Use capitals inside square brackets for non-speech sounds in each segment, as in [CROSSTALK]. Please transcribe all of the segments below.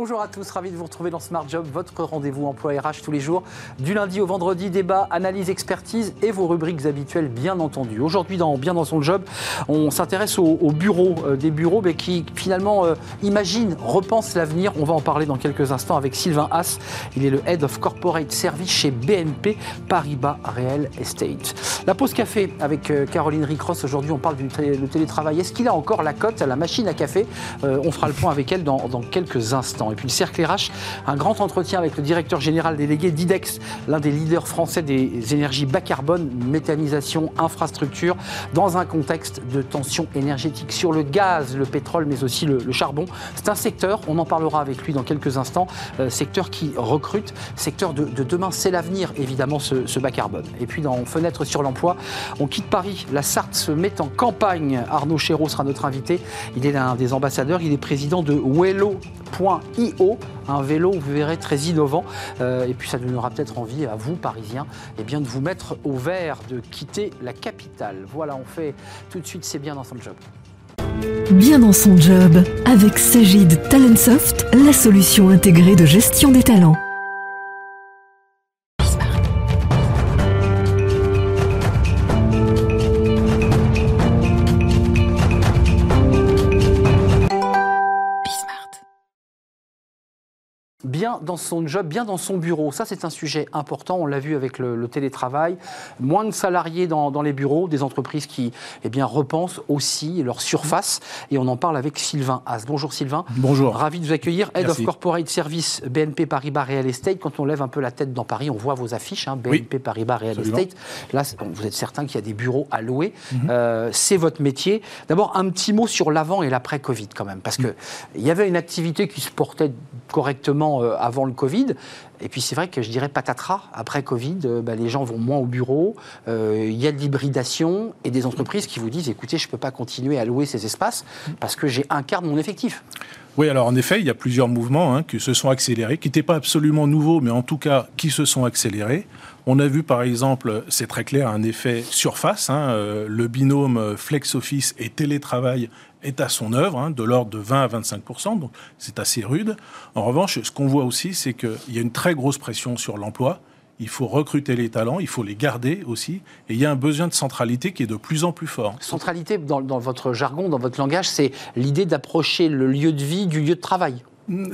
Bonjour à tous, ravi de vous retrouver dans Smart Job, votre rendez-vous emploi RH tous les jours, du lundi au vendredi, débat, analyse, expertise et vos rubriques habituelles bien entendu. Aujourd'hui, dans Bien dans son job, on s'intéresse aux, bureaux, euh, des bureaux mais qui finalement euh, imaginent, repensent l'avenir. On va en parler dans quelques instants avec Sylvain Haas. Il est le Head of Corporate Service chez BNP Paribas Real Estate. La pause café avec euh, Caroline Ricross. Aujourd'hui, on parle du télétravail. Est-ce qu'il a encore la cote la machine à café? On fera le point avec elle dans quelques instants. Et puis le Cercle RH, un grand entretien avec le directeur général délégué d'IDEX, l'un des leaders français des énergies bas carbone, méthanisation, infrastructure, dans un contexte de tension énergétique sur le gaz, le pétrole, mais aussi le, charbon. C'est un secteur, on en parlera avec lui dans quelques instants, euh, secteur qui recrute, secteur de, demain, c'est l'avenir, évidemment, ce, bas carbone. Et puis dans Fenêtre sur l'emploi, on quitte Paris, la Sarthe se met en campagne. Arnaud Chéreau sera notre invité. Il est l'un des ambassadeurs, il est président de Wello.com IO, un vélo, vous verrez, très innovant. Euh, et puis ça donnera peut-être envie à vous, Parisiens, eh bien, de vous mettre au vert, de quitter la capitale. Voilà, on fait tout de suite C'est bien dans son job. Bien dans son job, avec Sagid Talentsoft, la solution intégrée de gestion des talents. Bien dans son job, bien dans son bureau. Ça, c'est un sujet important. On l'a vu avec le, télétravail. Moins de salariés dans, les bureaux, des entreprises qui eh bien, repensent aussi leur surface. Et on en parle avec Sylvain Haas. Bonjour Sylvain. Bonjour. Ravi de vous accueillir. Head of Corporate Service BNP Paribas Real Estate. Quand on lève un peu la tête dans Paris, on voit vos affiches, hein, BNP Paribas Real Estate. Là, vous êtes certain qu'il y a des bureaux à louer. Mhm. Euh, c'est votre métier. D'abord, un petit mot sur l'avant et l'après Covid quand même. Parce qu'il il y avait une activité qui se portait correctement euh, avant le Covid. Et puis c'est vrai que je dirais patatras, après Covid, euh, bah, les gens vont moins au bureau, euh, il y a de l'hybridation et des entreprises qui vous disent écoutez, je ne peux pas continuer à louer ces espaces parce que j'ai un quart de mon effectif. Oui, alors en effet, il y a plusieurs mouvements hein, qui se sont accélérés, qui n'étaient pas absolument nouveaux, mais en tout cas qui se sont accélérés. On a vu par exemple, c'est très clair, un effet surface. Hein, le binôme flex office et télétravail est à son œuvre, hein, de l'ordre de 20 à 25% donc c'est assez rude. En revanche, ce qu'on voit aussi, c'est qu'il y a une très grosse pression sur l'emploi. Il faut recruter les talents, il faut les garder aussi, et il y a un besoin de centralité qui est de plus en plus fort. Centralité, dans, dans votre jargon, dans votre langage, c'est l'idée d'approcher le lieu de vie du lieu de travail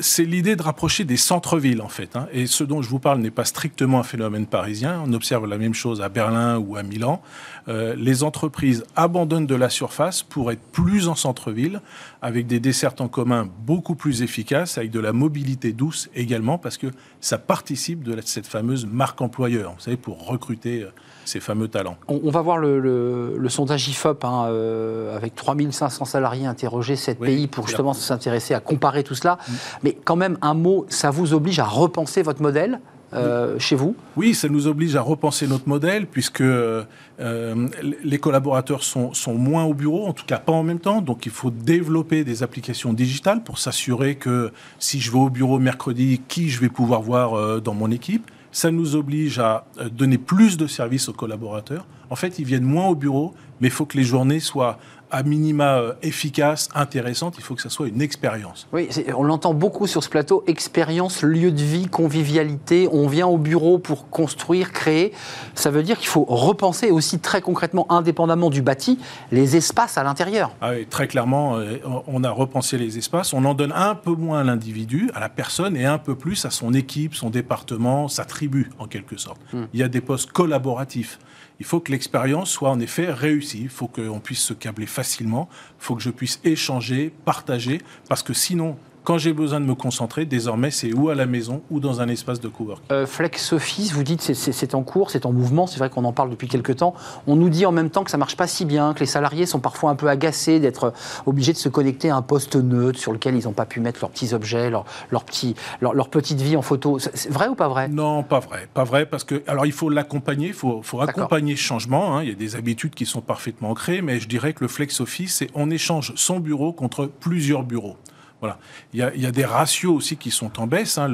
c'est l'idée de rapprocher des centres-villes, en fait. Hein. Et ce dont je vous parle n'est pas strictement un phénomène parisien. On observe la même chose à Berlin ou à Milan. Euh, les entreprises abandonnent de la surface pour être plus en centre-ville, avec des dessertes en commun beaucoup plus efficaces, avec de la mobilité douce également, parce que ça participe de cette fameuse marque employeur, vous savez, pour recruter euh, ces fameux talents. On, va voir le, sondage IFOP hein, euh, avec 3500 salariés interrogés, 7 pays, pour justement s'intéresser à comparer tout cela. Mm. Mais quand même, un mot, ça vous oblige à repenser votre modèle euh, chez vous? Oui, ça nous oblige à repenser notre modèle puisque euh, les collaborateurs sont, sont, moins au bureau, en tout cas pas en même temps. Donc il faut développer des applications digitales pour s'assurer que si je vais au bureau mercredi, qui je vais pouvoir voir dans mon équipe. Ça nous oblige à euh, donner plus de services aux collaborateurs. En fait, ils viennent moins au bureau, mais il faut que les journées soient à minima euh, efficace, intéressante, il faut que ça soit une expérience. Oui, on l'entend beaucoup sur ce plateau, expérience, lieu de vie, convivialité, on vient au bureau pour construire, créer. Ça veut dire qu'il faut repenser aussi très concrètement, indépendamment du bâti, les espaces à l'intérieur. Ah oui, très clairement, euh, on a repensé les espaces, on en donne un peu moins à l'individu, à la personne, et un peu plus à son équipe, son département, sa tribu, en quelque sorte. Hmm. Il y a des postes collaboratifs il faut que l'expérience soit en effet réussie. Il faut qu'on puisse se câbler facilement. Il faut que je puisse échanger, partager, parce que sinon, quand j'ai besoin de me concentrer, désormais, c'est ou à la maison ou dans un espace de cowork. Euh, Flex Office, vous dites c'est en cours, c'est en mouvement. C'est vrai qu'on en parle depuis quelques temps. On nous dit en même temps que ça marche pas si bien, que les salariés sont parfois un peu agacés d'être obligés de se connecter à un poste neutre sur lequel ils n'ont pas pu mettre leurs petits objets, leur, leur, petit, leur, petite vie en photo. C'est vrai ou pas vrai? Non, pas vrai. Pas vrai parce que, alors il faut l'accompagner, il faut, faut accompagner ce changement. Hein. Il y a des habitudes qui sont parfaitement ancrées, mais je dirais que le Flex Office, c'est on échange son bureau contre plusieurs bureaux. Voilà. Il y, a, des ratios aussi qui sont en baisse. Hein.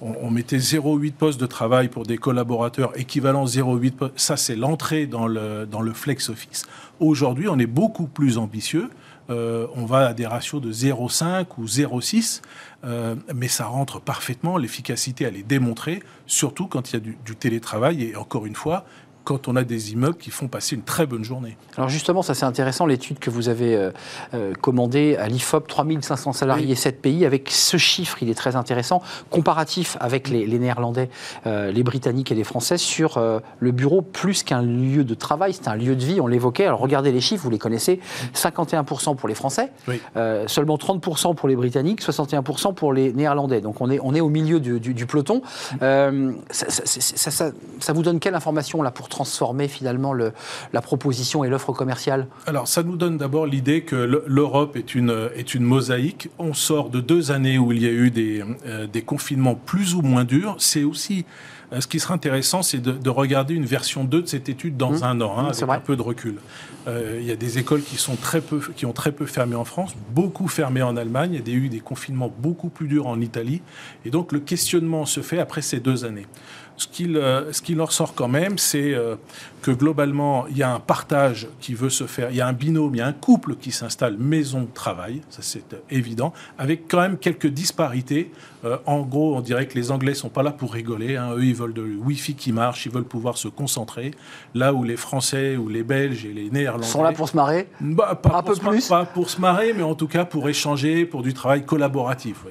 On, mettait 0,8 postes de travail pour des collaborateurs, équivalent 0,8 postes. Ça, c'est l'entrée dans le, dans le flex office. Aujourd'hui, on est beaucoup plus ambitieux. Euh, on va à des ratios de 0,5 ou 0,6, euh, mais ça rentre parfaitement. L'efficacité, elle est démontrée, surtout quand il y a du télétravail. Et encore une fois, quand on a des immeubles qui font passer une très bonne journée. Alors justement, ça c'est intéressant, l'étude que vous avez euh, euh commandée à l'IFOP, 3500 salariés, oui. 7 pays, avec ce chiffre, il est très intéressant, comparatif avec les, les Néerlandais, euh, les Britanniques et les Français, sur euh, le bureau, plus qu'un lieu de travail, c'est un lieu de vie, on l'évoquait. Alors regardez les chiffres, vous les connaissez, 51% pour les Français, oui. Seulement 30% pour les Britanniques, 61% pour les Néerlandais. Donc on est, on est au milieu du, du, du peloton. Ça, ça, ça, ça, vous donne quelle information là pour transformer finalement le, la proposition et l'offre commerciale Alors ça nous donne d'abord l'idée que l'Europe est une, est une mosaïque. On sort de deux années où il y a eu des, euh, des confinements plus ou moins durs. C'est aussi euh, ce qui sera intéressant, c'est de, de, regarder une version 2 de cette étude dans mmh. un an, hein, mmh, avec vrai. un peu de recul. Euh, il y a des écoles qui, sont très peu, qui ont très peu fermé en France, beaucoup fermé en Allemagne, il y a eu des confinements beaucoup plus durs en Italie. Et donc le questionnement se fait après ces deux années ce qu'il euh, qu'il en ressort quand même, c'est euh, que globalement, il y a un partage qui veut se faire, il y a un binôme, il y a un couple qui s'installe maison-travail, ça c'est évident, avec quand même quelques disparités. Euh, en gros, on dirait que les Anglais sont pas là pour rigoler, hein. eux ils veulent de Wi-Fi qui marche, ils veulent pouvoir se concentrer, là où les Français ou les Belges et les Néerlandais... sont là pour se marrer? Bah, pas Un peu plus? Pas pour se marrer, mais en tout cas pour échanger, pour du travail collaboratif.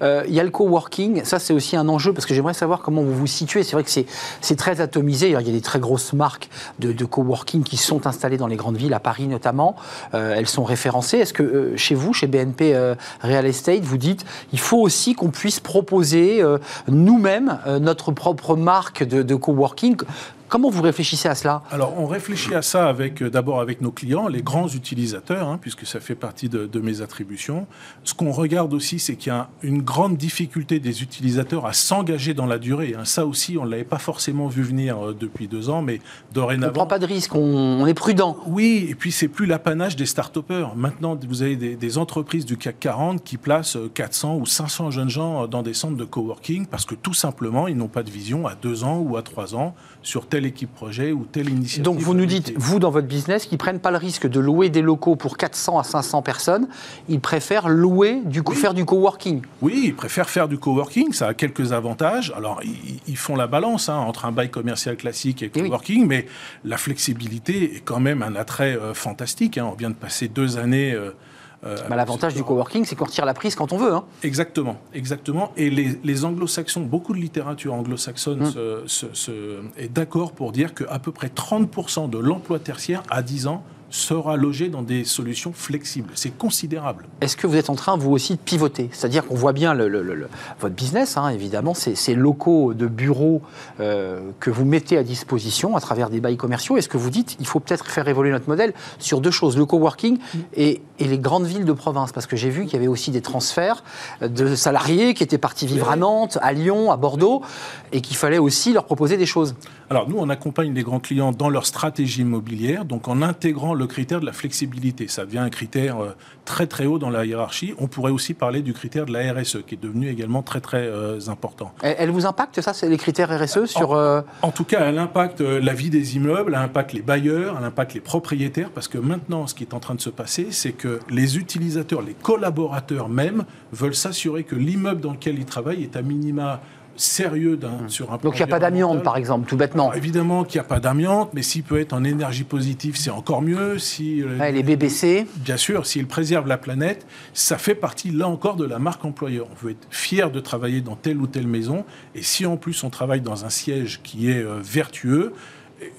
Euh, il y a le coworking, ça c'est aussi un enjeu, parce que j'aimerais savoir comment vous vous situez. C'est vrai que c'est très atomisé, il y a des très grosses marques de, coworking qui sont installées dans les grandes villes, à Paris notamment. Euh, elles sont référencées. Est-ce que euh, chez vous, chez BNP euh, Real Estate, vous dites il faut aussi qu'on puisse proposer nous-mêmes notre propre marque de coworking Comment vous réfléchissez à cela Alors, on réfléchit à ça avec euh, d'abord avec nos clients, les grands utilisateurs, hein, puisque ça fait partie de, de mes attributions. Ce qu'on regarde aussi, c'est qu'il y a une grande difficulté des utilisateurs à s'engager dans la durée. Hein. Ça aussi, on ne l'avait pas forcément vu venir euh, depuis deux ans, mais dorénavant... On ne prend pas de risque, on, on, est prudent. Oui, et puis c'est plus l'apanage des start-upers. Maintenant, vous avez des, des, entreprises du CAC 40 qui placent 400 ou 500 jeunes gens dans des centres de coworking parce que tout simplement, ils n'ont pas de vision à deux ans ou à trois ans sur telle équipe projet ou telle initiative. Donc vous nous dites, vous dans votre business, qu'ils prennent pas le risque de louer des locaux pour 400 à 500 personnes, ils préfèrent louer, du coup, oui. faire du coworking. Oui, ils préfèrent faire du coworking, ça a quelques avantages. Alors ils, ils font la balance hein, entre un bail commercial classique et coworking, oui. mais la flexibilité est quand même un attrait euh, fantastique. Hein. On vient de passer deux années. Euh, euh, bah, L'avantage du coworking, c'est qu'on retire la prise quand on veut. Hein. Exactement, exactement. Et les, les anglo-saxons, beaucoup de littérature anglo-saxonne mmh. se, se, se, est d'accord pour dire qu'à peu près 30% de l'emploi tertiaire à 10 ans sera logé dans des solutions flexibles. C'est considérable. Est-ce que vous êtes en train, vous aussi, de pivoter? C'est-à-dire qu'on voit bien le, le, le, votre business, hein, évidemment, ces locaux de bureaux euh, que vous mettez à disposition à travers des bails commerciaux. Est-ce que vous dites, il faut peut-être faire évoluer notre modèle sur deux choses, le coworking et, et, les grandes villes de province? Parce que j'ai vu qu'il y avait aussi des transferts de salariés qui étaient partis vivre à Nantes, à Lyon, à Bordeaux, et qu'il fallait aussi leur proposer des choses. Alors nous, on accompagne les grands clients dans leur stratégie immobilière, donc en intégrant le critère de la flexibilité. Ça devient un critère euh, très très haut dans la hiérarchie. On pourrait aussi parler du critère de la RSE, qui est devenu également très très euh, important. Elle, vous impacte ça, c'est les critères RSE sur en, euh... en, tout cas, elle impacte la vie des immeubles, elle impacte les bailleurs, elle impacte les propriétaires, parce que maintenant, ce qui est en train de se passer, c'est que les utilisateurs, les collaborateurs même, veulent s'assurer que l'immeuble dans lequel ils travaillent est à minima sérieux mmh. sur un Donc il n'y a pas d'amiante, par exemple, tout bêtement. Alors, évidemment qu'il n'y a pas d'amiante, mais s'il peut être en énergie positive, c'est encore mieux. Si, ouais, les BBC Bien sûr, s'il préserve la planète, ça fait partie, là encore, de la marque employeur. On veut être fier de travailler dans telle ou telle maison, et si en plus on travaille dans un siège qui est euh, vertueux,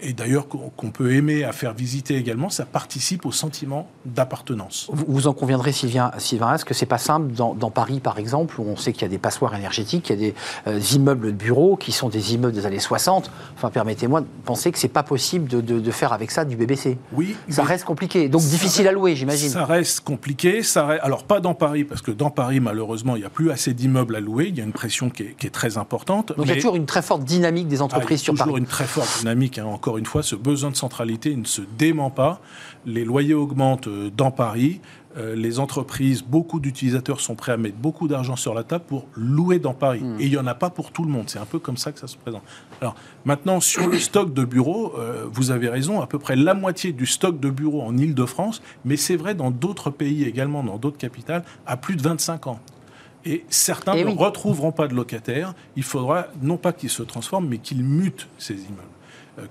et d'ailleurs qu'on peut aimer à faire visiter également, ça participe au sentiment d'appartenance. Vous, en conviendrez, Sylvain, Sylvain est-ce que c'est pas simple dans, dans, Paris, par exemple, où on sait qu'il y a des passoires énergétiques, il y a des euh, immeubles de bureaux qui sont des immeubles des années 60. Enfin, permettez-moi de penser que c'est pas possible de, de, de, faire avec ça du BBC. Oui. Ça reste compliqué, donc difficile reste, à louer, j'imagine. Ça reste compliqué. Ça reste, alors pas dans Paris, parce que dans Paris, malheureusement, il n'y a plus assez d'immeubles à louer. Il y a une pression qui est, qui est très importante. Donc mais... il y a toujours une très forte dynamique des entreprises ah, sur Paris. Toujours une très forte dynamique. Hein, encore une fois, ce besoin de centralité ne se dément pas. Les loyers augmentent dans Paris. euh, les entreprises, beaucoup d'utilisateurs sont prêts à mettre beaucoup d'argent sur la table pour louer dans Paris. Hmm. Et il n'y en a pas pour tout le monde. C'est un peu comme ça que ça se présente. Alors maintenant, sur le stock de bureaux, euh, vous avez raison, à peu près la moitié du stock de bureaux en Ile-de-France, mais c'est vrai dans d'autres pays également, dans d'autres capitales, à plus de 25 ans. Et certains eh ne retrouveront pas de locataires. Il faudra non pas qu'ils se transforment, mais qu'ils mutent ces immeubles, euh,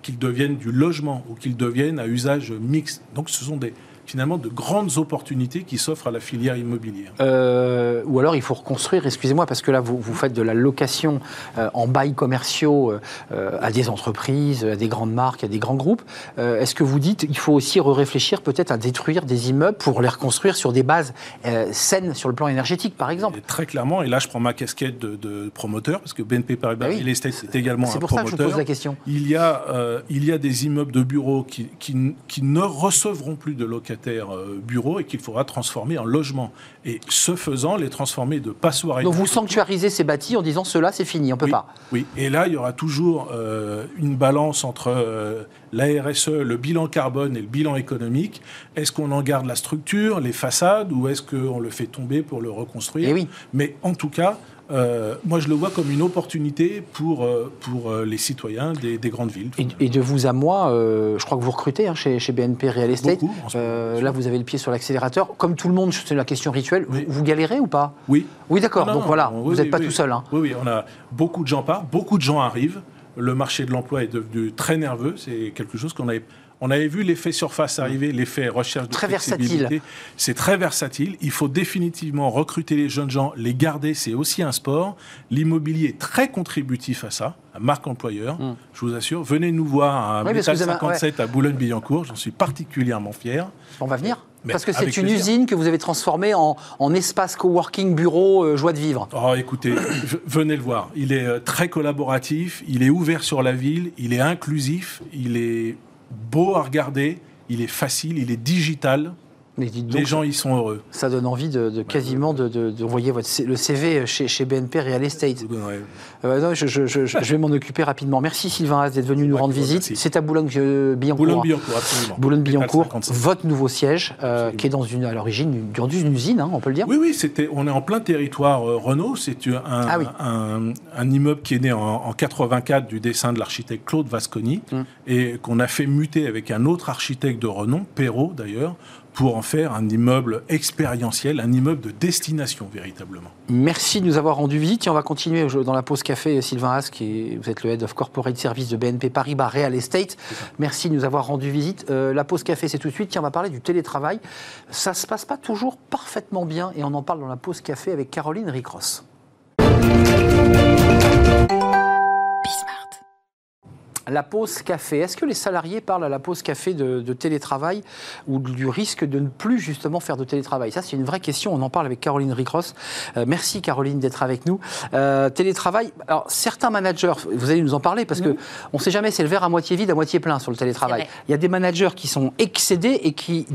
qu'ils deviennent du logement ou qu'ils deviennent à usage mixte. Donc ce sont des, finalement de grandes opportunités qui s'offrent à la filière immobilière. Euh, ou alors il faut reconstruire, excusez-moi, parce que là vous, vous faites de la location euh, en bails commerciaux euh, à des entreprises, à des grandes marques, à des grands groupes. Est-ce que vous dites qu'il faut aussi réfléchir peut-être à détruire des immeubles pour les reconstruire sur des bases saines sur le plan énergétique, par exemple? Très clairement, et là je prends ma casquette de, promoteur, parce que BNP Paribas bah Estate c'est également un promoteur. C'est pour ça que je pose la question. Il y a, il y a des immeubles de bureaux qui, qui, qui ne recevront plus de locataires euh, bureau et qu'il faudra transformer en logement. Et ce faisant, les transformer de passoires. Donc vous sanctuarisez ces bâtis en disant cela c'est fini, on peut pas. Oui, et là il y aura toujours euh, une balance entre euh, la RSE, le bilan carbone et le bilan économique. Est-ce qu'on en garde la structure, les façades, ou est-ce qu'on le fait tomber pour le reconstruire? Et oui. Mais en tout cas, euh, moi, je le vois comme une opportunité pour, euh, pour euh, les citoyens des, grandes villes. Et, de vous à moi, je crois que vous recrutez hein, chez, chez, BNP Real Estate. là, vous avez le pied sur l'accélérateur. Comme tout le monde, c'est la question rituelle. Vous, galérez ou pas Oui. Oui, d'accord. Donc voilà, vous n'êtes pas tout seul. Hein. Oui, oui, on a beaucoup de gens partent, beaucoup de gens arrivent. Le marché de l'emploi est devenu très nerveux. C'est quelque chose qu'on avait on avait vu l'effet surface arriver, l'effet recherche de très versatile. C'est très versatile. Il faut définitivement recruter les jeunes gens, les garder. C'est aussi un sport. L'immobilier est très contributif à ça, à marque employeur. Hmm. Je vous assure. Venez nous voir à oui, 57 à Boulogne-Billancourt. J'en suis particulièrement fier. On va venir. Parce que c'est une usine que vous avez transformée en, espace coworking, bureau, euh, joie de vivre. Oh, écoutez, [COUGHS] venez le voir. Il est euh, très collaboratif, il est ouvert sur la ville, il est inclusif, il est beau à regarder, il est facile, il est digital. Les gens y sont heureux. Ça donne envie de, quasiment d'envoyer de, le CV chez, chez, BNP Real Estate. Euh, je, vais m'en occuper rapidement. Merci Sylvain d'être venu nous rendre visite. C'est à Boulogne-Billancourt. Boulogne-Billancourt, absolument. Boulogne-Billancourt, votre nouveau siège, euh, qui est dans une, à l'origine d'une usine, hein, on peut le dire Oui, oui, c'était, on est en plein territoire euh, Renault. C'est un, ah un, immeuble qui est né en, en 84 du dessin de l'architecte Claude Vasconi hum. et qu'on a fait muter avec un autre architecte de renom, Perrault d'ailleurs, pour en faire un immeuble expérientiel, un immeuble de destination véritablement. Merci de nous avoir rendu visite. Et on va continuer dans la pause café. Sylvain Haas, qui vous êtes le Head of Corporate Service de BNP Paribas Real Estate. Merci de nous avoir rendu visite. Euh, la pause café, c'est tout de suite. Tiens, on va parler du télétravail. Ça ne se passe pas toujours parfaitement bien et on en parle dans la pause café avec Caroline Ricross. La pause café. Est-ce que les salariés parlent à la pause café de, télétravail ou du risque de ne plus justement faire de télétravail? Ça, c'est une vraie question. On en parle avec Caroline Ricross. Euh, merci Caroline d'être avec nous. Euh, télétravail. Alors, certains managers, vous allez nous en parler parce qu'on que on ne sait jamais, c'est le verre à moitié vide, à moitié plein sur le télétravail. Il y a des managers qui sont excédés et qui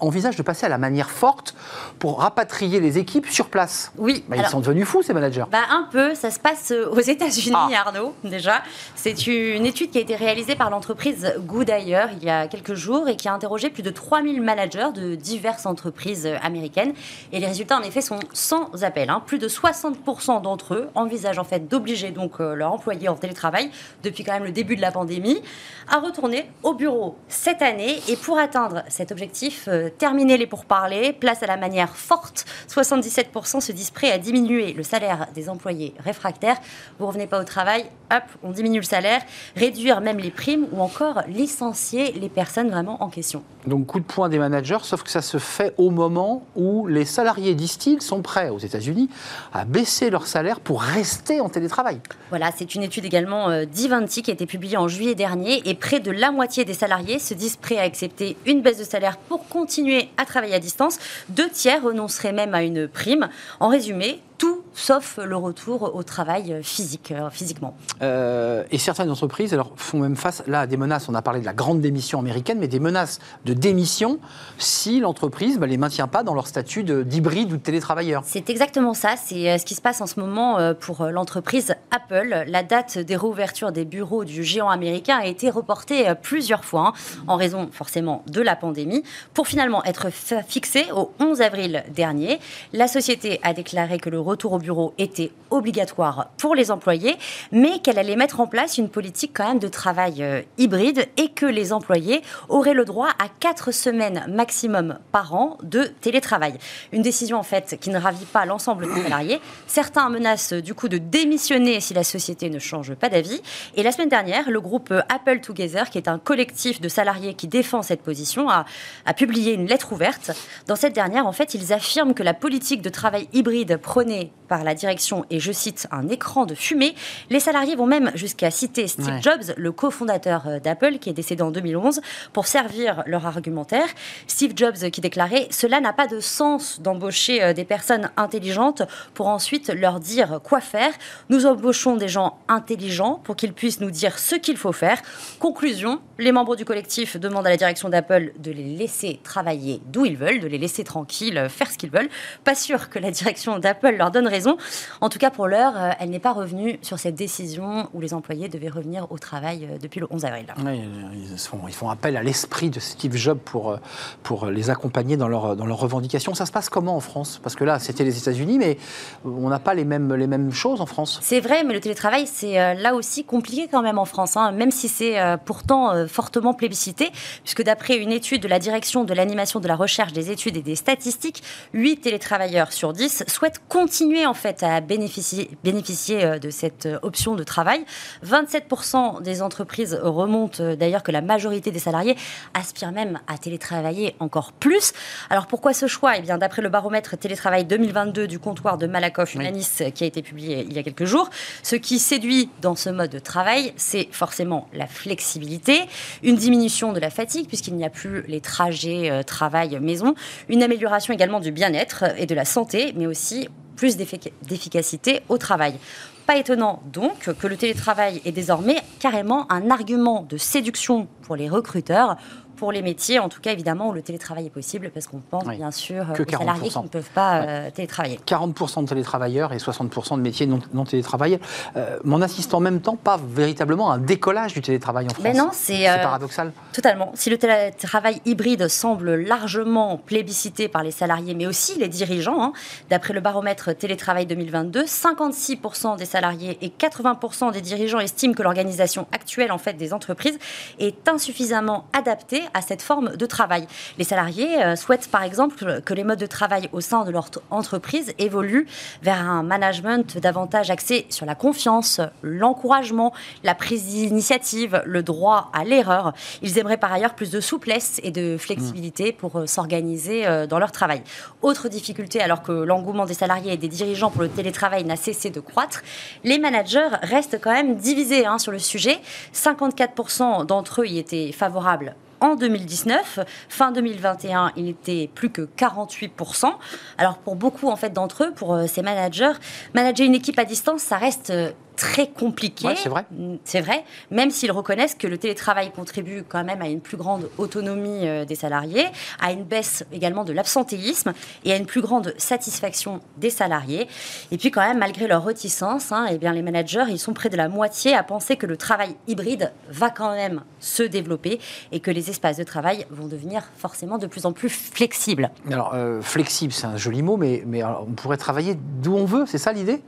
envisage de passer à la manière forte pour rapatrier les équipes sur place. Oui. Bah, ils sont devenus fous, ces managers. Bah, un peu. Ça se passe euh, aux États-Unis, ah. Arnaud, déjà. C'est une étude qui a été réalisée par l'entreprise Goodyear il y a quelques jours et qui a interrogé plus de 3000 managers de diverses entreprises euh, américaines. Et les résultats, en effet, sont sans appel. Hein. Plus de 60% d'entre eux envisagent en fait d'obliger donc euh, leurs employés en télétravail depuis quand même le début de la pandémie à retourner au bureau cette année. Et pour atteindre cet objectif, terminer les pourparlers, place à la manière forte. 77% se disent prêts à diminuer le salaire des employés réfractaires. Vous revenez pas au travail, hop, on diminue le salaire, réduire même les primes ou encore licencier les personnes vraiment en question. Donc coup de poing des managers, sauf que ça se fait au moment où les salariés, disent-ils, sont prêts aux États-Unis à baisser leur salaire pour rester en télétravail. Voilà, c'est une étude également euh, d'Ivanti qui a été publiée en juillet dernier et près de la moitié des salariés se disent prêts à accepter une baisse de salaire pour continuer à travailler à distance. Deux tiers renonceraient même à une prime. En résumé, tout sauf le retour au travail physique, physiquement. et certaines entreprises alors, font même face là à des menaces. On a parlé de la grande démission américaine, mais des menaces de démission si l'entreprise ne bah, les maintient pas dans leur statut d'hybride ou de télétravailleur. C'est exactement ça. C'est ce qui se passe en ce moment pour l'entreprise Apple. La date des réouvertures des bureaux du géant américain a été reportée plusieurs fois, hein, en raison forcément de la pandémie, pour finalement être fixée au 11 avril dernier. La société a déclaré que le retour au bureau était obligatoire pour les employés, mais qu'elle allait mettre en place une politique quand même de travail euh, hybride et que les employés auraient le droit à 4 semaines maximum par an de télétravail. Une décision en fait qui ne ravit pas l'ensemble des salariés. Certains menacent du coup de démissionner si la société ne change pas d'avis. Et la semaine dernière, le groupe Apple Together, qui est un collectif de salariés qui défend cette position, a, a publié une lettre ouverte. Dans cette dernière, en fait, ils affirment que la politique de travail hybride prônée par la direction est, je cite, un écran de fumée. Les salariés vont même jusqu'à citer Steve Jobs, le cofondateur euh, d'Apple, qui est décédé en 2011, pour servir leur argumentaire. Steve Jobs qui déclarait Cela n'a pas de sens d'embaucher euh, des personnes intelligentes pour ensuite leur dire quoi faire. Nous embauchons des gens intelligents pour qu'ils puissent nous dire ce qu'il faut faire. Conclusion les membres du collectif demandent à la direction d'Apple de les laisser travailler d'où ils veulent, de les laisser tranquilles, euh, faire ce qu'ils veulent. Pas sûr que la direction d'Apple leur donne raison. En tout cas, pour l'heure, euh, elle n'est pas revenue sur cette décision où les employés devaient revenir au travail euh, depuis le 11 avril. ils, font, ils, font, appel à l'esprit de Steve Jobs pour, pour les accompagner dans, leur, dans leurs revendications. Ça se passe comment en France? Parce que là, c'était les États-Unis, mais on n'a pas les mêmes, les mêmes choses en France. C'est vrai, mais le télétravail, c'est là aussi compliqué quand même en France, hein. même si c'est pourtant fortement plébiscité, puisque d'après une étude de la direction de l'animation de la recherche des études et des statistiques, 8 télétravailleurs sur 10 souhaitent continuer en fait à bénéficier, bénéficier euh, de cette euh, option de travail. 27% des entreprises remontent euh, d'ailleurs que la majorité des salariés aspirent même à télétravailler encore plus. Alors pourquoi ce choix? Eh bien, d'après le baromètre télétravail 2022 du comptoir de Malakoff Humanis qui a été publié il y a quelques jours, ce qui séduit dans ce mode de travail, c'est forcément la flexibilité, une diminution de la fatigue puisqu'il n'y a plus les trajets euh, travail-maison, une amélioration également du bien-être et de la santé, mais aussi plus d'efficacité au travail. Pas étonnant donc que le télétravail est désormais carrément un argument de séduction pour les recruteurs pour les métiers, en tout cas évidemment où le télétravail est possible, parce qu'on pense bien sûr que aux salariés qui ne peuvent pas euh, télétravailler. 40% de télétravailleurs et 60% de métiers non, non télétravaillés. Euh, mon assiste en même temps pas véritablement un décollage du télétravail en France. Mais non, c'est euh, paradoxal. Totalement. Si le télétravail hybride semble largement plébiscité par les salariés, mais aussi les dirigeants, hein, d'après le baromètre télétravail 2022, 56% des salariés et 80% des dirigeants estiment que l'organisation actuelle en fait des entreprises est insuffisamment adaptée à cette forme de travail. Les salariés euh, souhaitent par exemple que les modes de travail au sein de leur entreprise évoluent vers un management davantage axé sur la confiance, l'encouragement, la prise d'initiative, le droit à l'erreur. Ils aimeraient par ailleurs plus de souplesse et de flexibilité pour euh, s'organiser euh, dans leur travail. Autre difficulté, alors que l'engouement des salariés et des dirigeants pour le télétravail n'a cessé de croître, les managers restent quand même divisés hein, sur le sujet. 54% d'entre eux y étaient favorables en 2019. Fin 2021, il n'était plus que 48%. Alors pour beaucoup en fait d'entre eux, pour euh, ces managers, manager une équipe à distance, ça reste euh, très compliqué. c'est vrai. Mm, c'est vrai, même s'ils reconnaissent que le télétravail contribue quand même à une plus grande autonomie euh, des salariés, à une baisse également de l'absentéisme et à une plus grande satisfaction des salariés. Et puis quand même, malgré leur réticence, hein, eh bien, les managers, ils sont près de la moitié à penser que le travail hybride va quand même se développer et que les espaces de travail vont devenir forcément de plus en plus flexibles. Alors, euh, flexible, c'est un joli mot, mais, mais on pourrait travailler d'où on veut, c'est ça l'idée?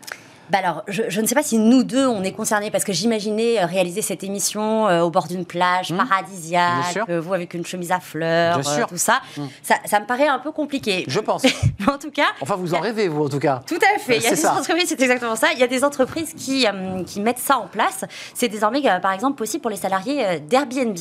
Bah alors, je, ne sais pas si nous deux, on est concernés, parce que j'imaginais euh, réaliser cette émission euh, au bord d'une plage mmh. paradisiaque, euh, vous avec une chemise à fleurs, tout ça. Mmh. ça. ça. me paraît un peu compliqué. Je pense. [LAUGHS] en tout cas... Enfin, vous en rêvez, vous, en tout cas. Tout à fait. Il y a des entreprises, c'est exactement ça. Il y a des entreprises qui, qui mettent ça en place. C'est désormais, par exemple, possible pour les salariés d'Airbnb.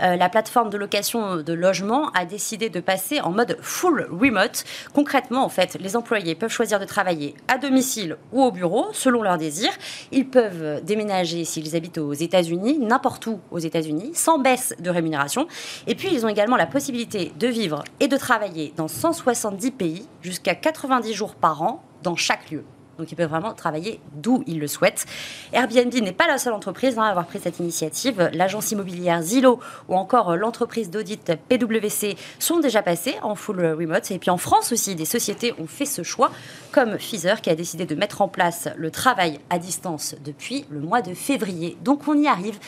la plateforme de location de logement a décidé de passer en mode full remote. Concrètement, en fait, les employés peuvent choisir de travailler à domicile ou au bureau selon leur désir. Ils peuvent déménager s'ils habitent aux États-Unis, n'importe où aux États-Unis, sans baisse de rémunération. Et puis, ils ont également la possibilité de vivre et de travailler dans 170 pays jusqu'à 90 jours par an dans chaque lieu. Donc ils peuvent vraiment travailler d'où ils le souhaitent. Airbnb n'est pas la seule entreprise hein, à avoir pris cette initiative. L'agence immobilière Zillow ou encore l'entreprise d'audit PwC sont déjà passés en full remote. Et puis en France aussi, des sociétés ont fait ce choix, comme Pfizer qui a décidé de mettre en place le travail à distance depuis le mois de février. Donc on y arrive.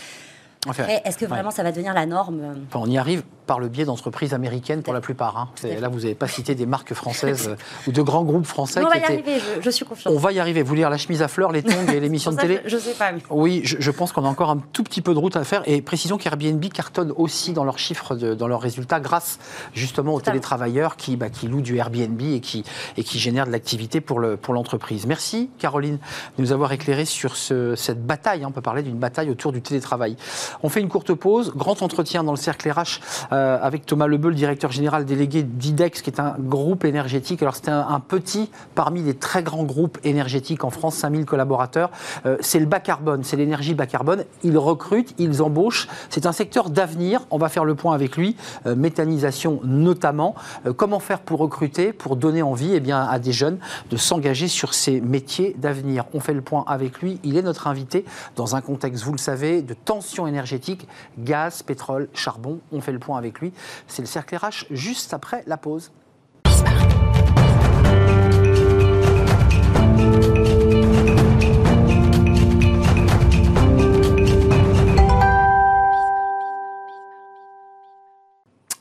Est-ce que vraiment ça va devenir la norme? On y arrive par le biais d'entreprises américaines pour la plupart. Hein. Là, vous n'avez pas cité des marques françaises euh, [LAUGHS] ou de grands groupes français. on va y arriver, je, suis confiante. On va y arriver. Vous lire la chemise à fleurs, les tongs et [LAUGHS] l'émission de télé Je ne sais pas. Oui, je, pense qu'on a encore un tout petit peu de route à faire. Et précisons qu'Airbnb cartonne aussi dans leurs chiffres, dans leurs résultats, grâce justement aux télétravailleurs qui, bah, qui louent du Airbnb et qui, et qui génèrent de l'activité pour l'entreprise. Pour Merci, Caroline, de nous avoir éclairé sur ce, cette bataille. Hein. On peut parler d'une bataille autour du télétravail. On fait une courte pause. Grand entretien dans le cercle RH euh, avec Thomas Lebeu, le directeur général délégué d'IDEX, qui est un groupe énergétique. Alors, c'était un, petit parmi les très grands groupes énergétiques en France, 5000 collaborateurs. Euh, c'est le bas carbone, c'est l'énergie bas carbone. Ils recrutent, ils embauchent. C'est un secteur d'avenir. On va faire le point avec lui. Euh, méthanisation notamment. comment faire pour recruter, pour donner envie eh bien, à des jeunes de s'engager sur ces métiers d'avenir? On fait le point avec lui. Il est notre invité dans un contexte, vous le savez, de tension énergétique gaz, pétrole, charbon. On fait le point avec lui. C'est le cercle RH juste après la pause.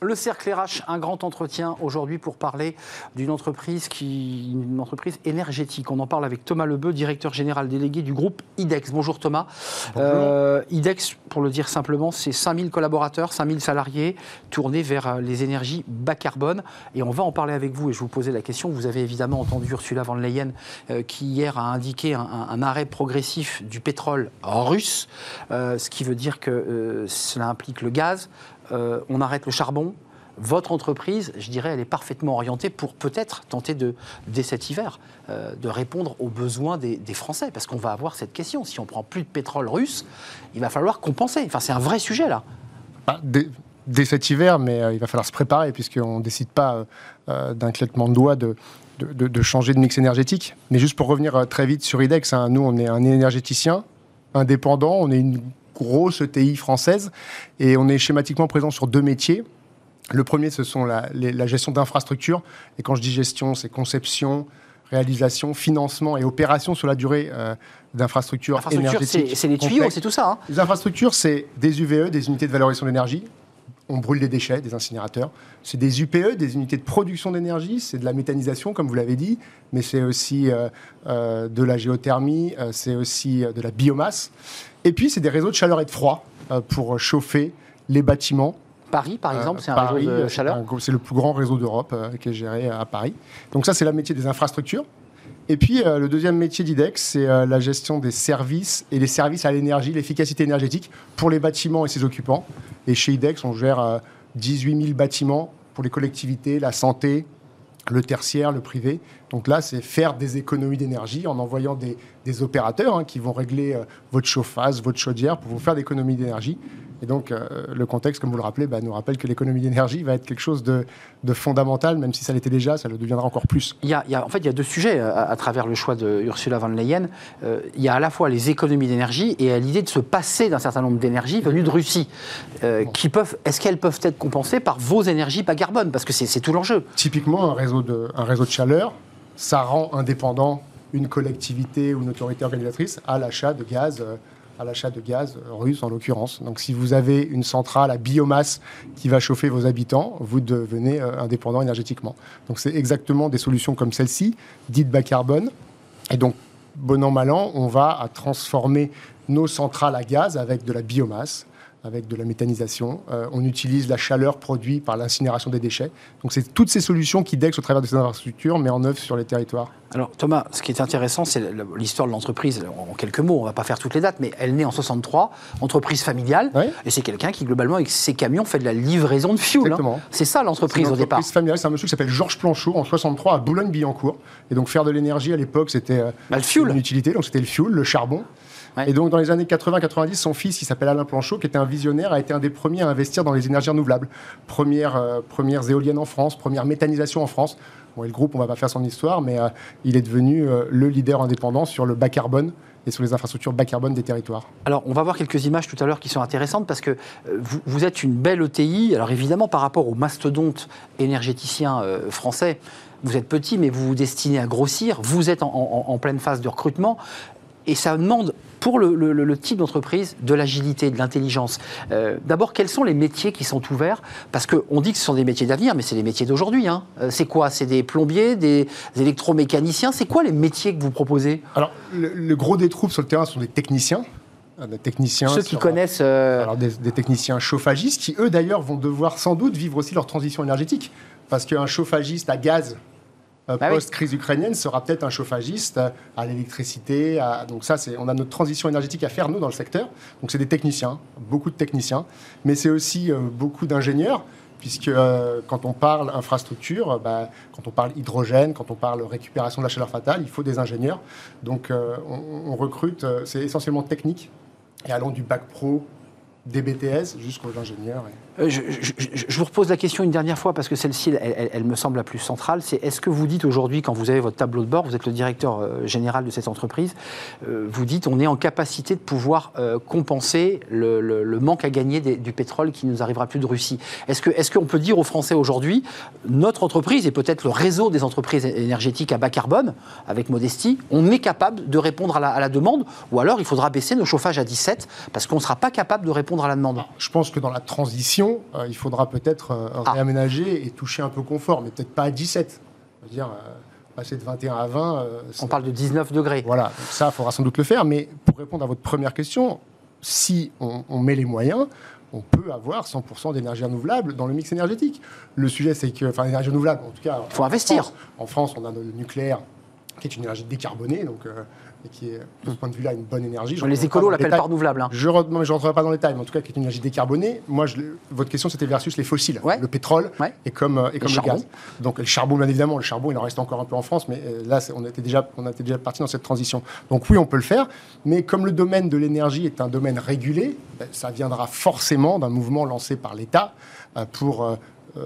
Le cercle RH, un grand entretien aujourd'hui pour parler d'une entreprise qui, une entreprise énergétique. On en parle avec Thomas Lebeu, directeur général délégué du groupe IDEX. Bonjour Thomas. Euh, IDEX, pour le dire simplement, c'est 5000 collaborateurs, 5000 salariés tournés vers euh, les énergies bas carbone. Et on va en parler avec vous. Et je vous posais la question. Vous avez évidemment entendu Ursula von Leyen euh, qui hier a indiqué un, arrêt progressif du pétrole russe, ce qui veut dire que cela implique le gaz, euh, on arrête le charbon. Votre entreprise, je dirais, elle est parfaitement orientée pour peut-être tenter de, dès cet hiver, euh, de répondre aux besoins des, Français. Parce qu'on va avoir cette question. Si on prend plus de pétrole russe, il va falloir compenser. Enfin, c'est un vrai sujet là. Ah, dès, cet hiver, mais euh, il va falloir se préparer puisqu'on ne décide pas d'un claquement de doigts de, de, changer de mix énergétique. Mais juste pour revenir très vite sur IDEX, hein, nous, on est un énergéticien indépendant, on est une grosse ETI française. Et on est schématiquement présent sur deux métiers. Le premier, ce sont la, gestion d'infrastructures. Et quand je dis gestion, c'est conception, réalisation, financement et opération sur la durée euh, d'infrastructures énergétiques. C'est les tuyaux, c'est tout ça. Hein. Les infrastructures, c'est des UVE, des unités de valorisation d'énergie. On brûle des déchets, des incinérateurs. C'est des UPE, des unités de production d'énergie. C'est de la méthanisation, comme vous l'avez dit. Mais c'est aussi euh, euh, de la géothermie. c'est aussi de la biomasse. Et puis, c'est des réseaux de chaleur et de froid euh, pour chauffer les bâtiments. Paris, par exemple, c'est un réseau de chaleur C'est le plus grand réseau d'Europe euh, qui est géré à Paris. Donc ça, c'est le métier des infrastructures. Et puis, euh, le deuxième métier d'IDEX, c'est la gestion des services et les services à l'énergie, l'efficacité énergétique pour les bâtiments et ses occupants. Et chez IDEX, on gère 18 000 bâtiments pour les collectivités, la santé, le tertiaire, le privé. Donc là, c'est faire des économies d'énergie en envoyant des, opérateurs hein, qui vont régler euh, votre chauffage, votre chaudière pour vous faire des économies d'énergie. Et donc, euh, le contexte, comme vous le rappelez, bah, nous rappelle que l'économie d'énergie va être quelque chose de, fondamental, même si ça l'était déjà, ça le deviendra encore plus. Il y a, en fait, il y a deux sujets euh, à, travers le choix de Ursula von Leyen. Euh, il y a à la fois les économies d'énergie et l'idée de se passer d'un certain nombre d'énergies venues de Russie, qui peuvent, est-ce qu'elles peuvent être compensées par vos énergies pas carbone? Parce que c'est tout l'enjeu. Typiquement, un réseau, de, un réseau de chaleur, ça rend indépendant une collectivité ou une autorité organisatrice à l'achat de gaz à l'achat de gaz russe en l'occurrence. Donc si vous avez une centrale à biomasse qui va chauffer vos habitants, vous devenez euh, indépendant énergétiquement. Donc c'est exactement des solutions comme celle-ci, dites bas carbone. Et donc, bon an, mal an, on va transformer nos centrales à gaz avec de la biomasse avec de la méthanisation. Euh, on utilise la chaleur produite par l'incinération des déchets. Donc c'est toutes ces solutions qui DEX au travers de ces infrastructures met en œuvre sur les territoires. Alors Thomas, ce qui est intéressant, c'est l'histoire de l'entreprise. En quelques mots, on ne va pas faire toutes les dates, mais elle naît en 63, entreprise familiale, et c'est quelqu'un qui globalement avec ses camions fait de la livraison de fuel. Hein. C'est ça l'entreprise au départ. L'entreprise familiale, c'est un monsieur qui s'appelle Georges Planchot en 63 à Boulogne-Billancourt. Et donc faire de l'énergie à l'époque, c'était euh, bah, une utilité, donc c'était le fuel, le charbon. Et donc, dans les années 80-90, son fils, qui s'appelle Alain Planchot, qui était un visionnaire, a été un des premiers à investir dans les énergies renouvelables. Première, euh, premières éoliennes en France, première méthanisation en France. Bon, et le groupe, on ne va pas faire son histoire, mais il est devenu le leader indépendant sur le bas carbone et sur les infrastructures bas carbone des territoires. Alors, on va voir quelques images tout à l'heure qui sont intéressantes parce que vous, vous, êtes une belle ETI. Alors, évidemment, par rapport aux mastodontes énergéticiens français, vous êtes petit, mais vous vous destinez à grossir. Vous êtes en, pleine phase de recrutement. Et ça demande, pour le, type d'entreprise, de l'agilité, de l'intelligence. Euh, d'abord, quels sont les métiers qui sont ouverts? Parce qu'on dit que ce sont des métiers d'avenir, mais c'est les métiers d'aujourd'hui. Hein. Euh, c'est quoi? C'est des plombiers, des électromécaniciens? C'est quoi les métiers que vous proposez? Alors, le, gros des troupes sur le terrain sont des techniciens des techniciens. Ceux qui connaissent. Euh, alors des, des, techniciens chauffagistes qui, eux d'ailleurs, vont devoir sans doute vivre aussi leur transition énergétique. Parce qu'un chauffagiste à gaz bah post-crise ukrainienne sera peut-être un chauffagiste euh, à l'électricité. Donc ça, on a notre transition énergétique à faire, nous, dans le secteur. Donc c'est des techniciens, beaucoup de techniciens, mais c'est aussi euh, beaucoup d'ingénieurs, puisque quand on parle infrastructure, bah, quand on parle hydrogène, quand on parle récupération de la chaleur fatale, il faut des ingénieurs. Donc on, on recrute, c'est essentiellement technique, et allant du bac pro des BTS jusqu'aux ingénieurs. Euh, je, vous repose la question une dernière fois parce que celle-ci, elle, me semble la plus centrale. C'est est-ce que vous dites aujourd'hui, quand vous avez votre tableau de bord, vous êtes le directeur euh, général de cette entreprise, euh, vous dites on est en capacité de pouvoir compenser le, manque à gagner du pétrole qui nous arrivera plus de Russie Est-ce qu'on peut dire aux Français aujourd'hui, notre entreprise et peut-être le réseau des entreprises énergétiques à bas carbone, avec modestie, on est capable de répondre à la, à la demande ou alors il faudra baisser nos chauffages à 17 parce qu'on ne sera pas capable de répondre à la demande Je pense que dans la transition, euh, il faudra peut-être euh, ah. réaménager et toucher un peu confort, mais peut-être pas à 17. dire, euh, passer de 21 à 20. On parle de 19 degrés. Voilà, ça, il faudra sans doute le faire. Mais pour répondre à votre première question, si on, met les moyens, on peut avoir 100% d'énergie renouvelable dans le mix énergétique. Le sujet, c'est que, enfin, l'énergie renouvelable, en tout cas. Il faut investir. en France, on a le nucléaire qui est une énergie décarbonée, donc et qui est, de ce point de vue-là, une bonne énergie. les écolos l'appellent pas renouvelable. Hein. Je ne rentrerai pas dans les détails, mais en tout cas, qui est une énergie décarbonée. Moi, je, votre question, c'était versus les fossiles, le pétrole et comme, euh, et comme le, gaz. Donc, le charbon, bien évidemment, le charbon, il en reste encore un peu en France, mais euh, là, on était, déjà, on était déjà parti dans cette transition. Donc, oui, on peut le faire, mais comme le domaine de l'énergie est un domaine régulé, ben, ça viendra forcément d'un mouvement lancé par l'État euh, pour.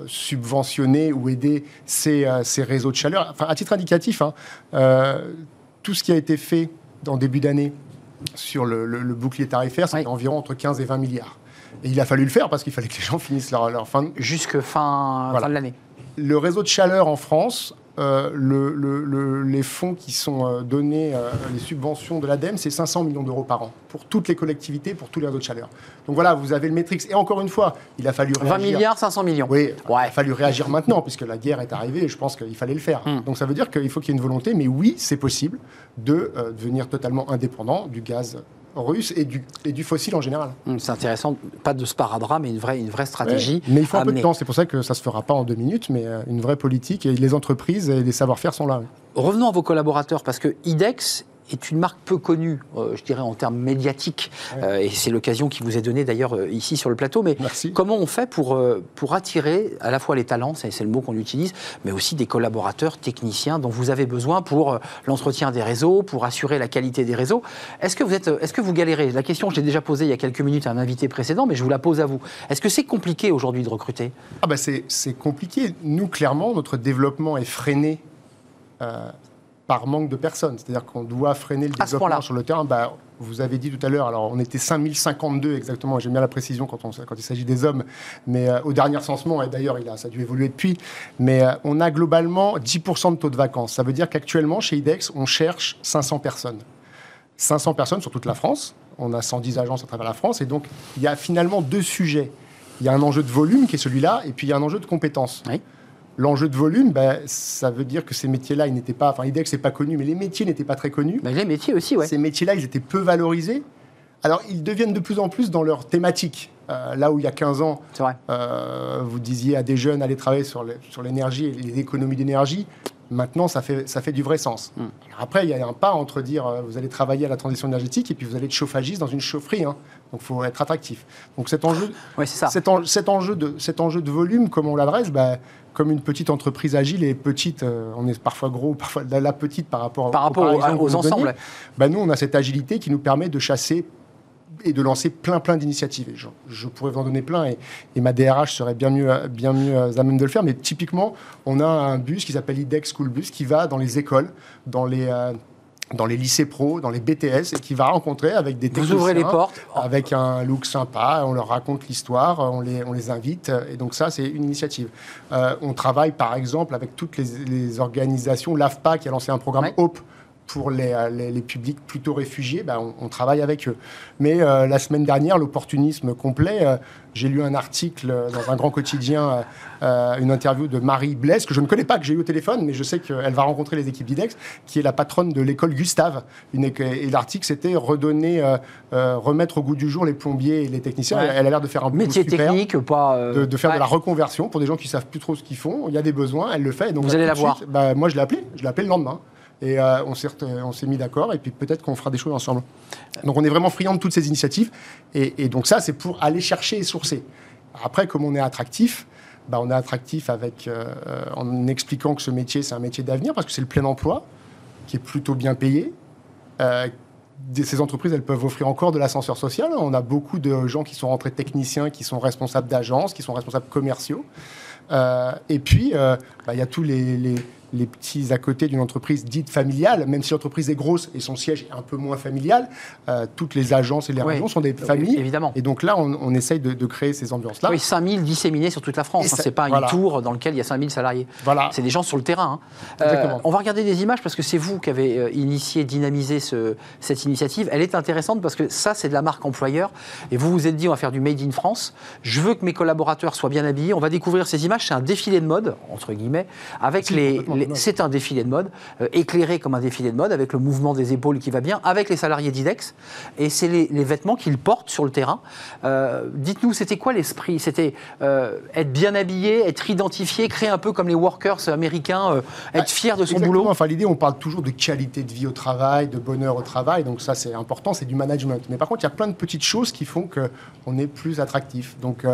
subventionner ou aider ces, ces, réseaux de chaleur. Enfin, à titre indicatif, hein, tout ce qui a été fait en début d'année sur le, bouclier tarifaire, c'est environ entre 15 et 20 milliards. Et il a fallu le faire parce qu'il fallait que les gens finissent leur, leur fin. Jusque fin, fin de l'année. Le réseau de chaleur en France euh, le, les fonds qui sont euh, donnés, euh, les subventions de l'ADEME, c'est 500 millions d'euros par an pour toutes les collectivités, pour tous les réseaux de chaleur. Donc voilà, vous avez le Matrix. Et encore une fois, il a fallu réagir. 20 milliards, 500 millions. Oui, il a fallu réagir maintenant, puisque la guerre est arrivée et je pense qu'il fallait le faire. Hmm. Donc ça veut dire qu'il faut qu'il y ait une volonté, mais oui, c'est possible de devenir totalement indépendant du gaz russe et du, et du fossile en général. Hum, c'est intéressant, pas de sparadrap, mais une vraie, une vraie stratégie. mais il faut un peu de temps, c'est pour ça que ça ne se fera pas en deux minutes, mais euh, une vraie politique, et les entreprises et les savoir-faire sont là. Revenons à vos collaborateurs, parce que IDEX, est une marque peu connue, euh, je dirais, en termes médiatiques. Euh, et c'est l'occasion qui vous est donnée d'ailleurs euh, ici sur le plateau. Mais comment on fait pour, pour attirer à la fois les talents, c'est le mot qu'on utilise, mais aussi des collaborateurs techniciens dont vous avez besoin pour l'entretien des réseaux, pour assurer la qualité des réseaux Est-ce que, vous êtes, est-ce que vous galérez? La question, je l'ai déjà posée il y a quelques minutes à un invité précédent, mais je vous la pose à vous. Est-ce que c'est compliqué aujourd'hui de recruter? Ah bah c'est, compliqué. Nous, clairement, notre développement est freiné par manque de personnes. C'est-à-dire qu'on doit freiner le développement sur le terrain. Bah, vous avez dit tout à l'heure, alors on était 5052 exactement, j'aime bien la précision quand, on, quand il s'agit des hommes, mais euh, au dernier recensement, et d'ailleurs il a, ça a dû évoluer depuis, mais euh, on a globalement 10% de taux de vacances. Ça veut dire qu'actuellement, chez IDEX, on cherche 500 personnes. 500 personnes sur toute la France, on a 110 agences à travers la France, et donc il y a finalement deux sujets. Il y a un enjeu de volume qui est celui-là, et puis il y a un enjeu de compétences. Oui. L'enjeu de volume, ben, ça veut dire que ces métiers-là, ils n'étaient pas. Enfin, IDEX n'est pas connu, mais les métiers n'étaient pas très connus. Ben, les métiers aussi, ouais. Ces métiers-là, ils étaient peu valorisés. Alors, ils deviennent de plus en plus dans leur thématique. Euh, là où il y a 15 ans, euh, vous disiez à des jeunes aller travailler sur l'énergie et les économies d'énergie. Maintenant, ça fait, ça fait du vrai sens. Hmm. Après, il y a un pas entre dire euh, vous allez travailler à la transition énergétique et puis vous allez être chauffagiste dans une chaufferie. Hein. Donc, il faut être attractif. Donc, cet enjeu, [LAUGHS] ça. Cet, cet, enjeu de, cet enjeu de volume, comme on l'adresse, bah, comme une petite entreprise agile et petite, euh, on est parfois gros, [LAUGHS] parfois la, petite par rapport, par rapport aux, ensembles. Bah, nous, on a cette agilité qui nous permet de chasser et de lancer plein plein d'initiatives. Je, je, pourrais vous en donner plein et, et, ma DRH serait bien mieux, bien mieux à même de le faire. Mais typiquement, on a un bus qui s'appelle IDEX School Bus qui va dans les écoles, dans les euh, dans les lycées pro, dans les BTS, et qui va rencontrer avec des Vous ouvrez les portes Avec un look sympa, on leur raconte l'histoire, on les, on les invite, et donc ça, c'est une initiative. Euh, on travaille par exemple avec toutes les, les organisations, l'AFPA qui a lancé un programme ouais. HOPE pour les, euh, les, les, publics plutôt réfugiés, ben on, on, travaille avec eux. Mais euh, la semaine dernière, l'opportunisme complet, euh, j'ai lu un article dans un grand quotidien, euh, une interview de Marie Blaise, que je ne connais pas, que j'ai eu au téléphone, mais je sais qu'elle va rencontrer les équipes d'IDEX, qui est la patronne de l'école Gustave. Une, et l'article, c'était redonner, remettre au goût du jour les plombiers et les techniciens. Ouais. Elle a l'air de faire un métier super, technique, pas. De, de, faire ouais. de la reconversion pour des gens qui savent plus trop ce qu'ils font. Il y a des besoins, elle le fait. Donc, Vous allez la voir bah, Moi, je l'ai appelé. Je l'ai appelé le lendemain. Et euh, on s'est mis d'accord, et puis peut-être qu'on fera des choses ensemble. Donc on est vraiment friand de toutes ces initiatives. Et, donc ça, c'est pour aller chercher et sourcer. Après, comme on est attractif, bah, on est attractif avec, euh, en expliquant que ce métier, c'est un métier d'avenir, parce que c'est le plein emploi, qui est plutôt bien payé. Euh, ces entreprises, elles peuvent offrir encore de l'ascenseur social. On a beaucoup de gens qui sont rentrés techniciens, qui sont responsables d'agences, qui sont responsables commerciaux. Et puis, il bah, y a tous les les petits à côté d'une entreprise dite familiale, même si l'entreprise est grosse et son siège est un peu moins familial, euh, toutes les agences et les oui, régions sont des familles. Évidemment. Et donc là, on, on essaye de, de, créer ces ambiances-là. Oui, 5000 disséminés sur toute la France. Hein, c'est pas voilà. une tour dans lequel il y a 5000 salariés. Voilà. C'est des gens sur le terrain. Hein. Euh, on va regarder des images parce que c'est vous qui avez euh, initié, dynamisé ce, cette initiative. Elle est intéressante parce que ça, c'est de la marque employeur. Et vous vous êtes dit, on va faire du Made in France. Je veux que mes collaborateurs soient bien habillés. On va découvrir ces images. C'est un défilé de mode, entre guillemets, avec les. C'est un défilé de mode, euh, éclairé comme un défilé de mode, avec le mouvement des épaules qui va bien, avec les salariés d'IDEX. Et c'est les, les, vêtements qu'ils portent sur le terrain. Euh, Dites-nous, c'était quoi l'esprit? C'était euh, être bien habillé, être identifié, créer un peu comme les workers américains, être fier de son Exactement. boulot Enfin, l'idée, on parle toujours de qualité de vie au travail, de bonheur au travail. Donc ça, c'est important, c'est du management. Mais par contre, il y a plein de petites choses qui font qu'on est plus attractif. Donc,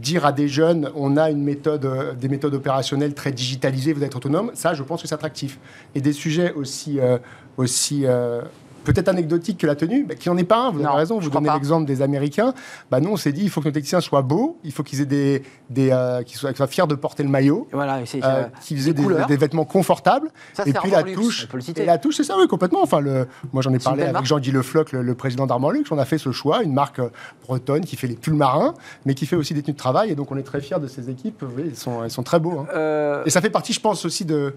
dire à des jeunes, on a une méthode, des méthodes opérationnelles très digitalisées, vous êtes autonome, ça, je pense que c'est attractif. Et des sujets aussi, euh, aussi euh, peut-être anecdotique que la tenue, bah, qui n'en est pas un, vous non, avez raison, vous donnez l'exemple des Américains. Bah, nous, on s'est dit, il faut que nos techniciens soient beaux, il faut qu'ils aient des, des euh, qu'ils soient, qu soient, fiers de porter le maillot, voilà, euh, qu'ils aient des, des, vêtements confortables. Ça, et puis la touche, et la touche, c'est ça, oui, complètement. Enfin, le, moi, j'en ai parlé avec Jean-Guy Lefloc, le, le président d'Armand Lux, on a fait ce choix, une marque bretonne qui fait les pulls marins, mais qui fait aussi des tenues de travail, et donc on est très fiers de ces équipes. Oui, ils sont, ils sont très beaux. Hein. Euh... Et ça fait partie, je pense, aussi de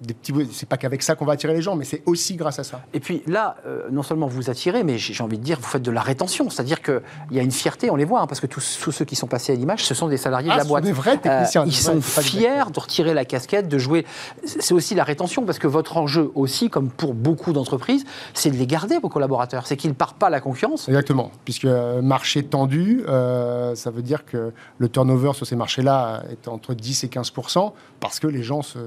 des petits c'est pas qu'avec ça qu'on va attirer les gens mais c'est aussi grâce à ça. Et puis là euh, non seulement vous attirez mais j'ai envie de dire vous faites de la rétention. C'est à dire qu'il y a une fierté on les voit hein, parce que tous, tous, ceux qui sont passés à l'image ce sont des salariés ah, de la boîte. des vrais techniciens, euh, ils sont fiers de retirer la casquette de jouer. C'est aussi la rétention parce que votre enjeu aussi comme pour beaucoup d'entreprises c'est de les garder vos collaborateurs. C'est qu'ils ne partent pas à la concurrence. Exactement. Puisque euh, marché tendu euh, ça veut dire que le turnover sur ces marchés là est entre 10 et 15 parce que les gens se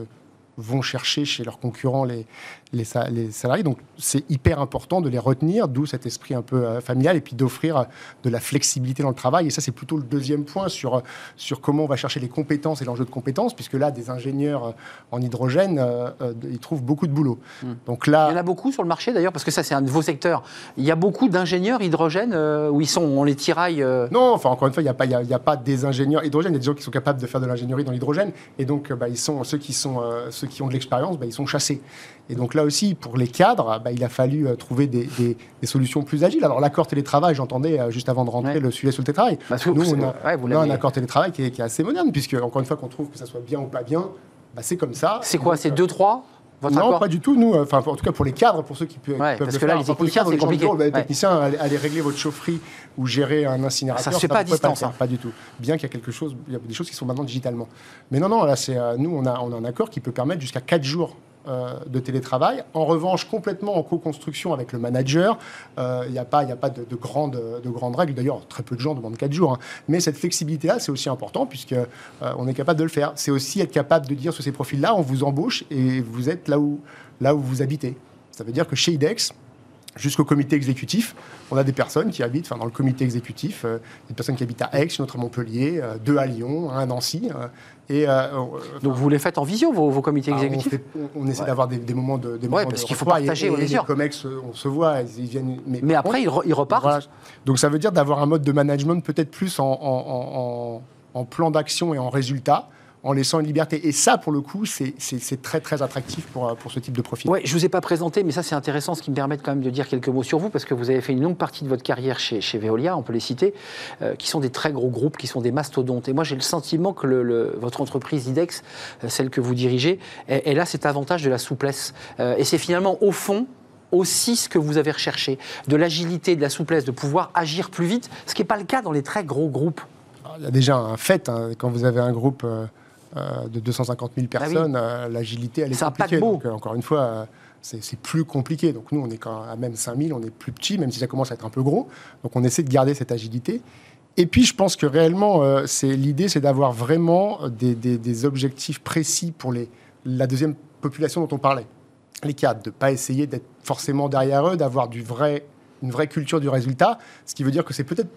vont chercher chez leurs concurrents les, les, les salariés. Donc c'est hyper important de les retenir, d'où cet esprit un peu euh, familial, et puis d'offrir de la flexibilité dans le travail. Et ça, c'est plutôt le deuxième point sur, sur comment on va chercher les compétences et l'enjeu de compétences, puisque là, des ingénieurs en hydrogène, euh, ils trouvent beaucoup de boulot. Mmh. Donc là, Il y en a beaucoup sur le marché d'ailleurs, parce que ça, c'est un de vos secteurs. Il y a beaucoup d'ingénieurs hydrogène euh, où ils sont, on les tiraille. Euh... Non, enfin, encore une fois, il n'y a, pas, il y a, il y a pas des ingénieurs hydrogène, il y a des gens qui sont capables de faire de l'ingénierie dans l'hydrogène, et donc bah, ils sont, ceux qui sont ceux qui ont de l'expérience, bah, ils sont chassés. Et donc là aussi, pour les cadres, bah, il a fallu euh, trouver des, des, des, solutions plus agiles. Alors l'accord télétravail, j'entendais euh, juste avant de rentrer ouais. le sujet sur le télétravail. Bah, Nous, on a, ouais, on a un accord télétravail qui est, qui est, assez moderne, puisque encore une fois qu'on trouve que ça soit bien ou pas bien, bah, c'est comme ça. C'est quoi C'est 2-3 votre non, accord pas du tout. Nous, enfin, en tout cas pour les cadres, pour ceux qui, peuvent, ouais, qui peuvent parce le que là, faire. les compliqué. Bah, les techniciens, allez, allez, régler votre chaufferie ou gérer un incinérateur. Ça se fait pas à distance. Pas, hein. pas, du tout. Bien qu'il y a quelque chose, il y a des choses qui sont maintenant digitalement. Mais non, non, là, c'est euh, nous, on a, on a un accord qui peut permettre jusqu'à 4 jours euh, de télétravail. En revanche, complètement en co-construction avec le manager, il euh, n'y a pas, a pas de, de, grandes, de grandes règles. D'ailleurs, très peu de gens demandent 4 jours. Hein. Mais cette flexibilité-là, c'est aussi important puisque euh, on est capable de le faire. C'est aussi être capable de dire sur ces profils-là, on vous embauche et vous êtes là où, là où vous habitez. Ça veut dire que chez IDEX, jusqu'au comité exécutif. On a des personnes qui habitent enfin, dans le comité exécutif, euh, des personnes qui habitent à Aix, une autre à Montpellier, euh, deux à Lyon, un à Nancy. euh, et, euh, Donc vous les faites en visio, vos, vos comités ah, on, exécutifs? fait- on- on essaie Ouais. d'avoir des, des moments de des moments parce de qu'il faut et- partager, et, les sûr. comex, on se voit, ils, viennent. Mais après, ils, re- ils repartent. voilà. Donc ça veut dire d'avoir un mode de management peut-être plus en, en- en- en- en plan d'action et en résultat, en laissant une liberté. Et ça, pour le coup, c'est très très attractif pour, euh, pour ce type de profil. Ouais, je vous ai pas présenté, mais ça c'est intéressant, ce qui me permet quand même de dire quelques mots sur vous, parce que vous avez fait une longue partie de votre carrière chez, chez Veolia, on peut les citer, euh, qui sont des très gros groupes, qui sont des mastodontes. Et moi j'ai le sentiment que le- le- votre entreprise IDEX, euh, celle que vous dirigez, elle, elle a cet avantage de la souplesse. Euh, et c'est finalement au fond aussi ce que vous avez recherché, de l'agilité, de la souplesse, de pouvoir agir plus vite, ce qui n'est pas le cas dans les très gros groupes. Alors, Il y a déjà un fait, hein, quand vous avez un groupe euh, euh, de 250 000 Ah oui. personnes, euh, l'agilité, elle est compliquée. Donc, euh, encore une fois, c'est plus compliqué. Donc nous, on est quand à même 5 000, on est plus petit, même si ça commence à être un peu gros. Donc on essaie de garder cette agilité. Et puis, je pense que réellement, euh, c'est l'idée, c'est d'avoir vraiment des, des- des objectifs précis pour les, la deuxième population dont on parlait, les cadres, de ne pas essayer d'être forcément derrière eux, d'avoir du vrai, une vraie culture du résultat, ce qui veut dire que c'est peut-être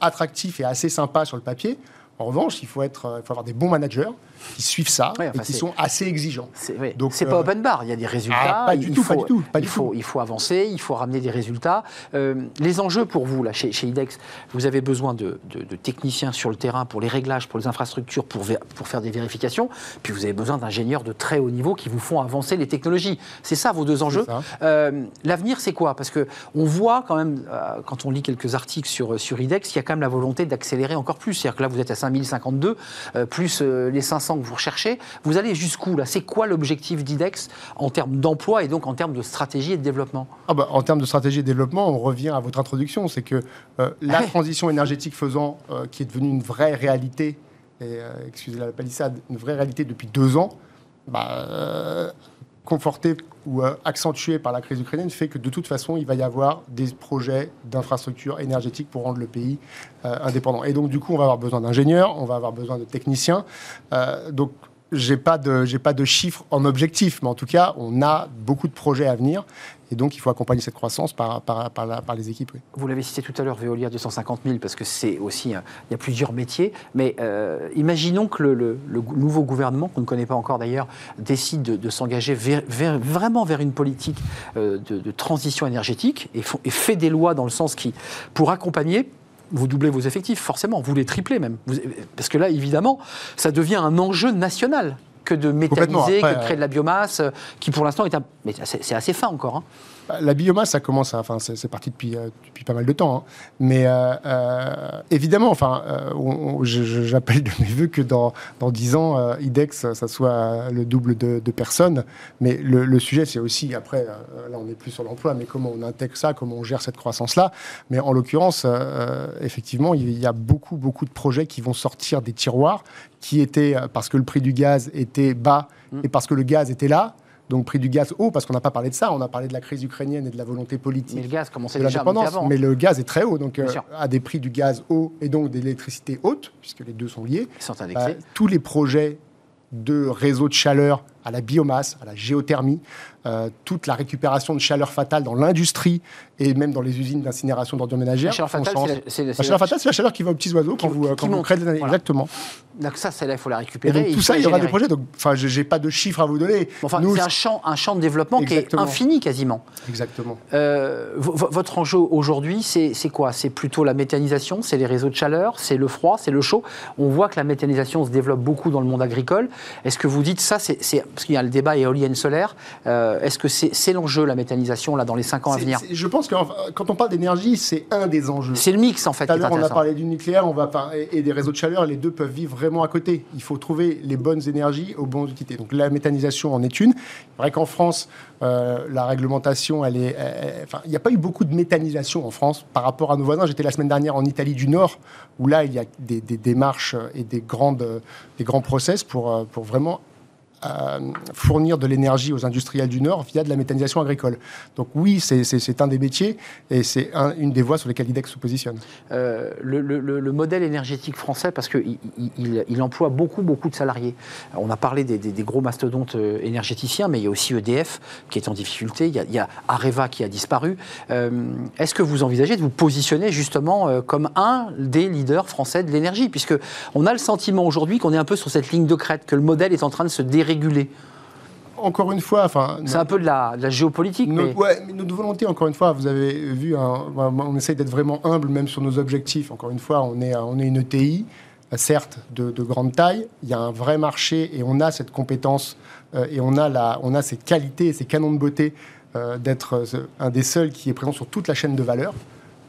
attractif et assez sympa sur le papier. En revanche, il faut, être, il faut avoir des bons managers qui suivent ça Ouais, enfin, et qui sont assez exigeants. C'est oui. Donc, C'est euh, pas open bar, il y a des résultats. Ah, pas il du tout, faut, pas du tout, pas il, faut, tout. il faut avancer, il faut ramener des résultats. Euh, les enjeux pour vous, là, chez, chez IDEX, vous avez besoin de, de- de techniciens sur le terrain pour les réglages, pour les infrastructures, pour, pour faire des vérifications. Puis vous avez besoin d'ingénieurs de très haut niveau qui vous font avancer les technologies. C'est ça vos deux enjeux. Euh, L'avenir, c'est quoi? Parce que on voit quand même, euh, quand on lit quelques articles sur, sur IDEX, il y a quand même la volonté d'accélérer encore plus. C'est-à-dire que là, vous êtes à 5052, euh, plus euh, les 500 que vous recherchez. Vous allez jusqu'où là? C'est quoi l'objectif d'IDEX en termes d'emploi et donc en termes de stratégie et de développement? Ah bah, en termes de stratégie et de développement, on revient à votre introduction, c'est que euh, la Ouais. [LAUGHS] transition énergétique faisant, euh, qui est devenue une vraie réalité, et euh, excusez la palissade, une vraie réalité depuis deux ans, bah, confortée ou euh, accentuée par la crise ukrainienne, fait que de toute façon, il va y avoir des projets d'infrastructures énergétiques pour rendre le pays euh, indépendant. Et donc, du coup, on va avoir besoin d'ingénieurs, on va avoir besoin de techniciens. Euh, donc, j'ai pas de j'ai pas de chiffres en objectif, mais en tout cas, on a beaucoup de projets à venir, et donc il faut accompagner cette croissance par les équipes. Vous l'avez cité tout à l'heure, Veolia 250 000, parce que c'est aussi, il y a plusieurs métiers. Mais euh, imaginons que le, nouveau gouvernement, qu'on ne connaît pas encore d'ailleurs, décide de, s'engager vraiment vers une politique euh, de, transition énergétique et, fait des lois dans le sens qui, pour accompagner, vous doublez vos effectifs, forcément, vous les triplez même. Parce que là, évidemment, ça devient un enjeu national que de métalliser, que de créer de la biomasse, euh, qui pour l'instant est un... Mais c'est c'est assez fin encore. hein. Bah, La biomasse, ça commence, à- enfin, c'est parti depuis, euh, depuis pas mal de temps. hein. Mais euh, euh, évidemment, enfin, j'appelle de mes voeux que dans, dans 10 ans, IDEX, ça soit le double de, de personnes. Mais le, le sujet, c'est aussi, après, là, on n'est plus sur l'emploi, mais comment on intègre ça, comment on gère cette croissance-là. Mais en l'occurrence, effectivement, il y a beaucoup, beaucoup de projets qui vont sortir des tiroirs, qui étaient, parce que le prix du gaz était bas et parce que le gaz était là, donc prix du gaz haut, parce qu'on n'a pas parlé de ça, on a parlé de la crise ukrainienne et de la volonté politique Mais le gaz commençait de déjà à monter l'indépendance. avant. Mais le gaz est très haut, donc euh, à des prix du gaz haut et donc de l'électricité haute, puisque les deux sont liés, Ils sont indexés. tous les projets de réseaux de chaleur à la biomasse, à la géothermie, euh, toute la récupération de chaleur fatale dans l'industrie et même dans les usines d'incinération d'ordures ménagères. La chaleur fatale, c'est la- chaleur qui va aux petits oiseaux quand Qui- vous, qui quand vous monte. créez des... Voilà. Exactement. Donc ça, là, il faut la Et récupérer. donc et tout il ça, il y aura des projets. Donc, enfin, j'ai pas de chiffres à vous donner. Enfin, c'est un champ, un champ de développement Exactement. qui est infini quasiment. Exactement. Euh, vo- vo- votre enjeu aujourd'hui, c'est quoi? C'est plutôt la méthanisation, c'est les réseaux de chaleur, c'est le froid, c'est le chaud? On voit que la méthanisation se développe beaucoup dans le monde agricole. Est-ce que vous dites ça c'est- Parce qu'il y a le débat éolienne solaire. euh, Est-ce que c'est l'enjeu, la méthanisation, là, dans les 5 ans à venir Je pense que enfin, quand on parle d'énergie, c'est un des enjeux. C'est le mix, en fait, Tout à l'heure, on a parlé du nucléaire on va et, et des réseaux de chaleur. Les deux peuvent vivre vraiment à côté. Il faut trouver les bonnes énergies aux bonnes unités. Donc la méthanisation en est une. C'est vrai qu'en France, euh, la réglementation, elle est. enfin, il n'y a pas eu beaucoup de méthanisation en France par rapport à nos voisins. J'étais la semaine dernière en Italie du Nord, où là, il y a des, des démarches et des, grandes, des grands process pour, euh, pour vraiment fournir de l'énergie aux industriels du Nord via de la méthanisation agricole. Donc oui, c'est un des métiers et c'est une des voies sur lesquelles l'IDEX se positionne. Euh, le, modèle énergétique français, parce qu'il il, emploie beaucoup, beaucoup de salariés. On a parlé des, gros mastodontes euh, énergéticiens, mais il y a aussi EDF qui est en difficulté, il y a, Areva qui a disparu. Euh, est-ce que vous envisagez de vous positionner justement comme un des leaders français de l'énergie? Puisque on a le sentiment aujourd'hui qu'on est un peu sur cette ligne de crête, que le modèle est en train de se déréguler encore une fois, enfin, c'est un peu de la, géopolitique. mais... Ouais, mais notre volonté, encore une fois, vous avez vu, on essaye d'être vraiment humble même sur nos objectifs. Encore une fois, on est, on est une ETI, certes de, grande taille. Il y a un vrai marché et on a cette compétence euh, et on a la, on a ces qualités ces canons de beauté euh, d'être euh, un des seuls qui est présent sur toute la chaîne de valeur,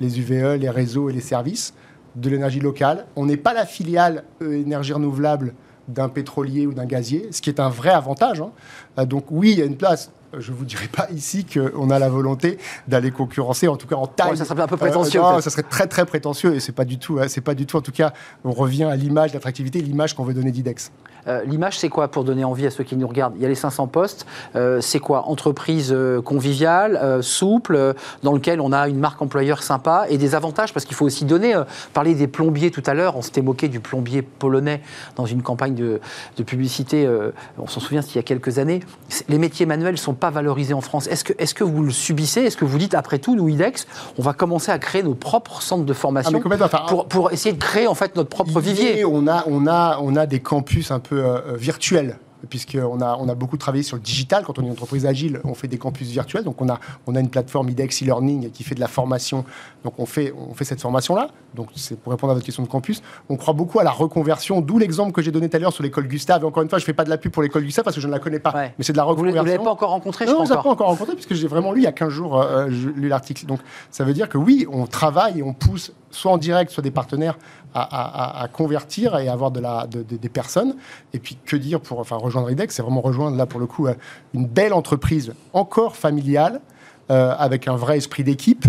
les UVE, les réseaux et les services de l'énergie locale. On n'est pas la filiale énergie renouvelable d'un pétrolier ou d'un gazier, ce qui est un vrai avantage. Hein. Euh, donc oui, il y a une place. Je ne vous dirai pas ici qu'on a la volonté d'aller concurrencer, en tout cas en taille. ça serait un peu prétentieux. Euh, ça serait très très prétentieux et c'est pas du tout. Hein, c'est pas du tout. En tout cas, on revient à l'image, l'attractivité, l'image qu'on veut donner d'IDEX. Euh, l'image, c'est quoi pour donner envie à ceux qui nous regardent? Il y a les 500 postes. Euh, c'est quoi? Entreprise euh, conviviale, souple, dans lequel on a une marque employeur sympa et des avantages, parce qu'il faut aussi donner. parler des plombiers tout à l'heure, on s'était moqué du plombier polonais dans une campagne de, publicité, on s'en souvient, il y a quelques années. Les métiers manuels ne sont pas valorisés en France. Est-ce que, est que vous le subissez? Est-ce que vous dites, après tout, nous, IDEX, on va commencer à créer nos propres centres de formation ah, pour, pour, essayer de créer en fait notre propre vivier? on a, on, a, on a des campus un peu euh, euh, virtuel puisqu'on a, on a beaucoup travaillé sur le digital. Quand on est une entreprise agile, on fait des campus virtuels. Donc, on a, on a une plateforme IDEX e-learning qui fait de la formation. Donc, on fait, on fait cette formation-là. Donc, c'est pour répondre à votre question de campus. On croit beaucoup à la reconversion, d'où l'exemple que j'ai donné tout à l'heure sur l'école Gustave. Et encore une fois, je ne fais pas de la pub pour l'école Gustave parce que je ne la connais pas. Mais c'est de la reconversion. Vous ne l'avez pas encore rencontré, Non, je ne pas encore rencontré puisque j'ai vraiment lu il y a 15 jours euh, lu l'article. Donc, ça veut dire que oui, on travaille et on pousse soit en direct, soit des partenaires à, convertir et avoir de la, des personnes. Et puis, que dire pour enfin, rejoindre IDEX C'est vraiment rejoindre, là, pour le coup, euh, une belle entreprise encore familiale, euh, avec un vrai esprit d'équipe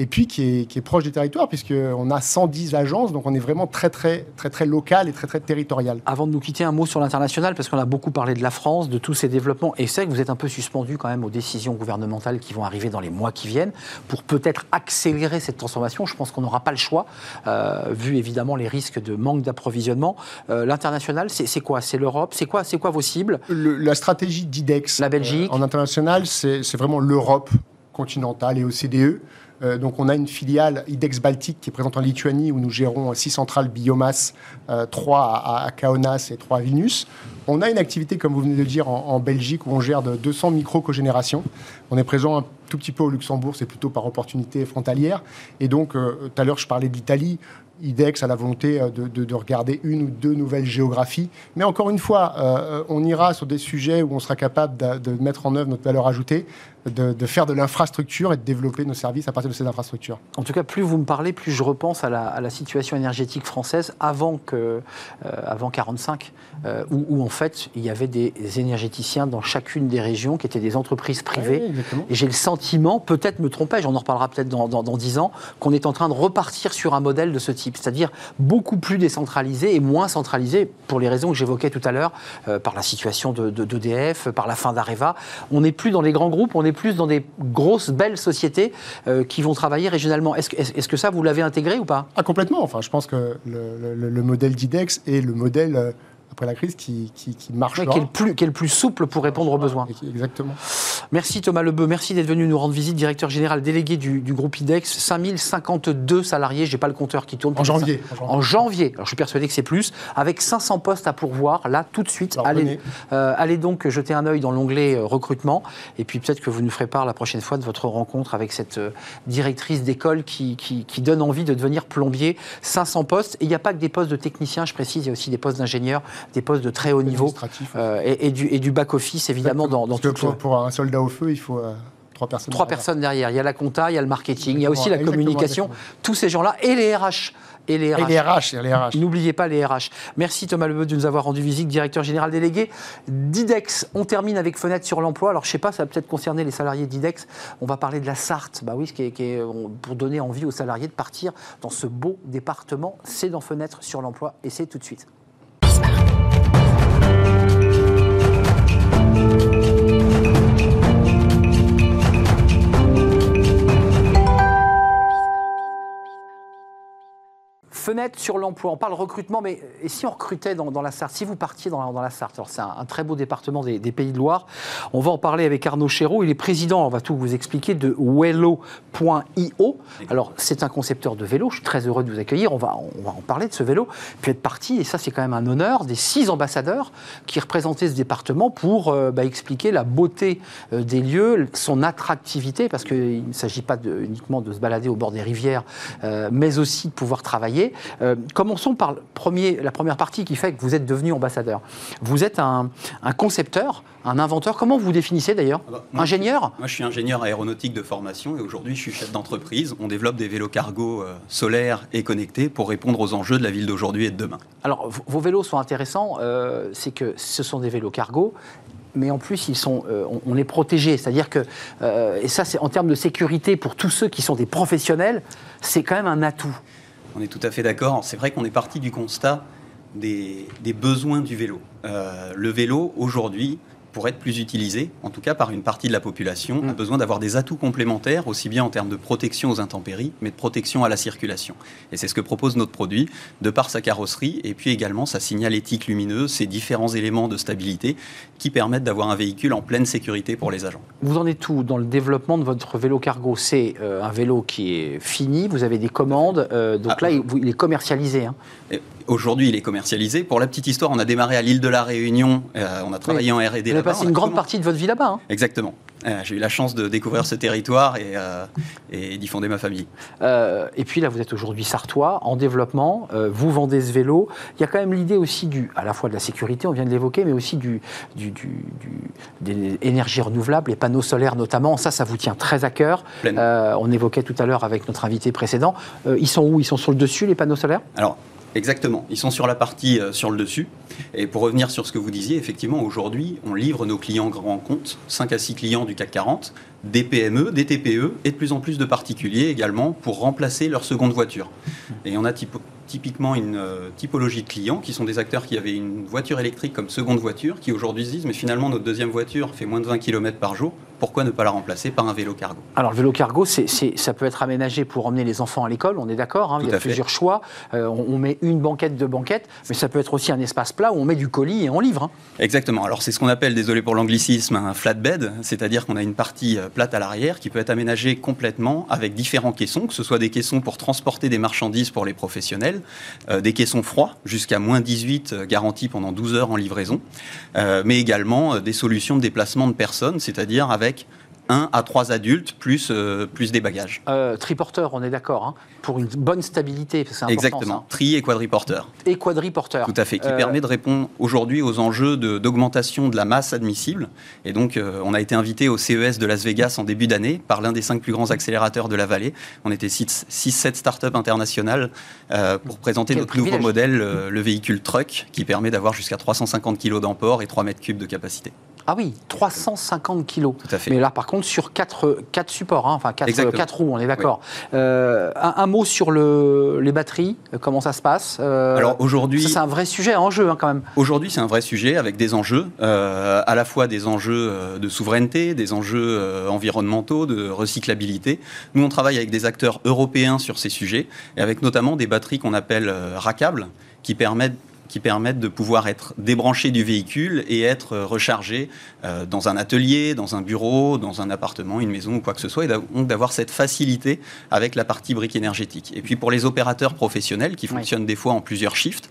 et puis qui est, proche des territoires, puisqu'on a 110 agences, donc on est vraiment très, très, très, très local et très, très territorial. Avant de nous quitter, un mot sur l'international, parce qu'on a beaucoup parlé de la France, de tous ces développements, et c'est que vous êtes un peu suspendu quand même aux décisions gouvernementales qui vont arriver dans les mois qui viennent, pour peut-être accélérer cette transformation. Je pense qu'on n'aura pas le choix, euh, vu évidemment les risques de manque d'approvisionnement. Euh, l'international, c'est quoi? C'est l'Europe? C'est quoi, quoi vos cibles? La stratégie d'IDEX la Belgique. Euh, en international, c'est vraiment l'Europe continentale et OCDE. Euh, donc on a une filiale IDEX Baltique qui est présente en Lituanie où nous gérons six centrales biomasse, euh, trois à, Kaunas et trois à Vilnius. On a une activité, comme vous venez de le dire, en, Belgique où on gère de 200 micro-cogénérations. On est présent un tout petit peu au Luxembourg, c'est plutôt par opportunité frontalière. Et donc, euh, tout à l'heure, je parlais d'Italie. IDEX a la volonté euh, de, regarder une ou deux nouvelles géographies. Mais encore une fois, euh, on ira sur des sujets où on sera capable de, mettre en œuvre notre valeur ajoutée, de, faire de l'infrastructure et de développer nos services à partir de ces infrastructures. En tout cas, plus vous me parlez, plus je repense à la, situation énergétique française avant, que, euh, avant 45, où, en fait il y avait des énergéticiens dans chacune des régions qui étaient des entreprises privées. et j'ai le sentiment, peut-être me trompais, j'en en reparlera peut-être dans, dans, dans 10 ans, qu'on est en train de repartir sur un modèle de ce type c'est-à-dire beaucoup plus décentralisé et moins centralisé, pour les raisons que j'évoquais tout à l'heure, euh, par la situation d'EDF, de, par la fin d'Areva. On n'est plus dans les grands groupes, on est plus dans des grosses, belles sociétés euh, qui vont travailler régionalement. Est-ce est, que ça, vous l'avez intégré ou pas? Ah, Complètement. Enfin, je pense que le, modèle d'IDEX est le modèle euh, après la crise qui, qui, marche. qui, est le plus, qui est le plus souple pour répondre aux besoins. Exactement. Merci Thomas Lebeu, merci d'être venu nous rendre visite, directeur général délégué du, groupe IDEX. 5052 salariés, j'ai pas le compteur qui tourne. En janvier, en janvier. Alors je suis persuadé que c'est plus, avec 500 postes à pourvoir, là tout de suite. Allez, euh, allez, donc jeter un œil dans l'onglet euh, recrutement, et puis peut-être que vous nous ferez part la prochaine fois de votre rencontre avec cette euh, directrice d'école qui, qui, qui, donne envie de devenir plombier. 500 postes, et il n'y a pas que des postes de techniciens, je précise, il y a aussi des postes d'ingénieurs des postes de très haut niveau euh, et, du, et, du, back-office, évidemment, dans, dans tout pour, pour, un soldat au feu, il faut euh, trois personnes Trois derrière. personnes derrière. Il y a la compta, il y a le marketing, il y a aussi la communication. Tous ces gens-là et les RH. Et les RH. Et les RH, N'oubliez pas les RH. Merci Thomas Lebeu de nous avoir rendu visite, directeur général délégué d'IDEX. On termine avec fenêtre sur l'emploi. Alors je ne sais pas, ça va peut-être concerner les salariés d'IDEX. On va parler de la Sarthe. Bah oui, ce qui est, pour donner envie aux salariés de partir dans ce beau département. C'est dans fenêtre sur l'emploi et c'est tout de suite. Fenêtre sur l'emploi. On parle recrutement, mais et si on recrutait dans, la Sarthe, si vous partiez dans, la Sarthe, alors c'est un, très beau département des, Pays de Loire. On va en parler avec Arnaud Chéreau. Il est président, on va tout vous expliquer, de Wello.io. Alors c'est un concepteur de vélo. Je suis très heureux de vous accueillir. On va, on va en parler de ce vélo. Puis être parti, et ça c'est quand même un honneur, des six ambassadeurs qui représentaient ce département pour euh, bah, expliquer la beauté euh, des lieux, son attractivité, parce qu'il ne s'agit pas uniquement de se balader au bord des rivières, euh, mais aussi de pouvoir travailler. Commençons par le premier, la première partie qui fait que vous êtes devenu ambassadeur. Vous êtes un, concepteur, un inventeur. Comment vous définissez d'ailleurs Ingénieur Moi, je suis ingénieur aéronautique de formation et aujourd'hui, je suis chef d'entreprise. On développe des vélos cargo solaires et connectés pour répondre aux enjeux de la ville d'aujourd'hui et de demain. Alors, vos vélos sont intéressants. c'est que ce sont des vélos cargo mais en plus, ils sont, euh, on, est protégé. C'est-à-dire que, euh, et ça, c'est en termes de sécurité pour tous ceux qui sont des professionnels, c'est quand même un atout. On est tout à fait d'accord. C'est vrai qu'on est parti du constat des, besoins du vélo. Euh, le vélo, aujourd'hui, pour être plus utilisé, en tout cas par une partie de la population, a mm. besoin d'avoir des atouts complémentaires, aussi bien en termes de protection aux intempéries, mais de protection à la circulation. Et c'est ce que propose notre produit, de par sa carrosserie, et puis également sa signalétique lumineuse, ces différents éléments de stabilité qui permettent d'avoir un véhicule en pleine sécurité pour les agents. Vous en êtes tout dans le développement de votre vélo cargo? C'est euh, un vélo qui est fini, vous avez des commandes, euh, donc ah, là, il, est commercialisé. Hein. Aujourd'hui, il est commercialisé. Pour la petite histoire, on a démarré à l'île de la Réunion, euh, on a travaillé en R&D là-bas. Vous avez passé une grande partie de votre vie là-bas. Hein. Exactement. Euh, j'ai eu la chance de découvrir ce territoire et, euh, et d'y fonder ma famille. et puis là, vous êtes aujourd'hui sartois, en développement, vous vendez ce vélo. Il y a quand même l'idée aussi du, à la fois de la sécurité, on vient de l'évoquer, mais aussi du, du, du, des énergies renouvelables, les panneaux solaires notamment. Ça, ça vous tient très à cœur. on évoquait tout à l'heure avec notre invité précédent. ils sont où? Ils sont sur le dessus, les panneaux solaires? Alors, Exactement. Ils sont sur la partie euh, sur le dessus. Et pour revenir sur ce que vous disiez, effectivement, aujourd'hui, on livre nos clients grands comptes, 5 à 6 clients du CAC 40, des PME, des TPE et de plus en plus de particuliers également pour remplacer leur seconde voiture. Et on a typiquement une euh, typologie de clients qui sont des acteurs qui avaient une voiture électrique comme seconde voiture, qui aujourd'hui se disent mais finalement notre deuxième voiture fait moins de 20 km par jour, pourquoi ne pas la remplacer par un vélo cargo Alors le vélo cargo, ça peut être aménagé pour emmener les enfants à l'école, on est d'accord, hein, il y a plusieurs choix. Euh, on, met une banquette, deux banquettes, mais ça peut être aussi un espace plat où on met du colis et on livre. Hein. Exactement, alors c'est ce qu'on appelle, désolé pour l'anglicisme, un flatbed, c'est-à-dire qu'on a une partie euh, plate à l'arrière qui peut être aménagée complètement avec différents caissons, que ce soit des caissons pour transporter des marchandises pour les professionnels, euh, des caissons froids jusqu'à moins 18 garantis pendant 12 heures en livraison, mais également des solutions de déplacement de personnes, c'est-à-dire avec 1 à 3 adultes plus, euh, plus des bagages. Euh, triporteur, on est d'accord, hein, pour une bonne stabilité. C'est Exactement, tri et quadriporteur. Et quadriporteur. Tout à fait, qui euh, permet de répondre aujourd'hui aux enjeux d'augmentation de, la masse admissible. Et donc, on a été invité au CES de Las Vegas en début d'année par l'un des cinq plus grands accélérateurs de la vallée. On était 6-7 startups internationales pour présenter notre nouveau modèle, le véhicule truck, qui permet d'avoir jusqu'à 350 kg d'emport et 3 mètres cubes de capacité. Ah oui, 350 kilos. Tout à fait. Mais là, par contre, sur 4, quatre supports, hein, enfin 4, roues, on est d'accord. Euh, un, mot sur le, les batteries, euh, comment ça se passe euh, Alors aujourd'hui. C'est un vrai sujet en jeu hein, quand même. Aujourd'hui, c'est un vrai sujet avec des enjeux, à la fois des enjeux de souveraineté, des enjeux environnementaux, de recyclabilité. Nous, on travaille avec des acteurs européens sur ces sujets, et avec notamment des batteries qu'on appelle rackables, qui permettent qui permettent de pouvoir être débranchés du véhicule et être rechargés euh, dans un atelier, dans un bureau, dans un appartement, une maison ou quoi que ce soit, et donc d'avoir cette facilité avec la partie brique énergétique. Et puis pour les opérateurs professionnels qui fonctionnent des fois en plusieurs shifts,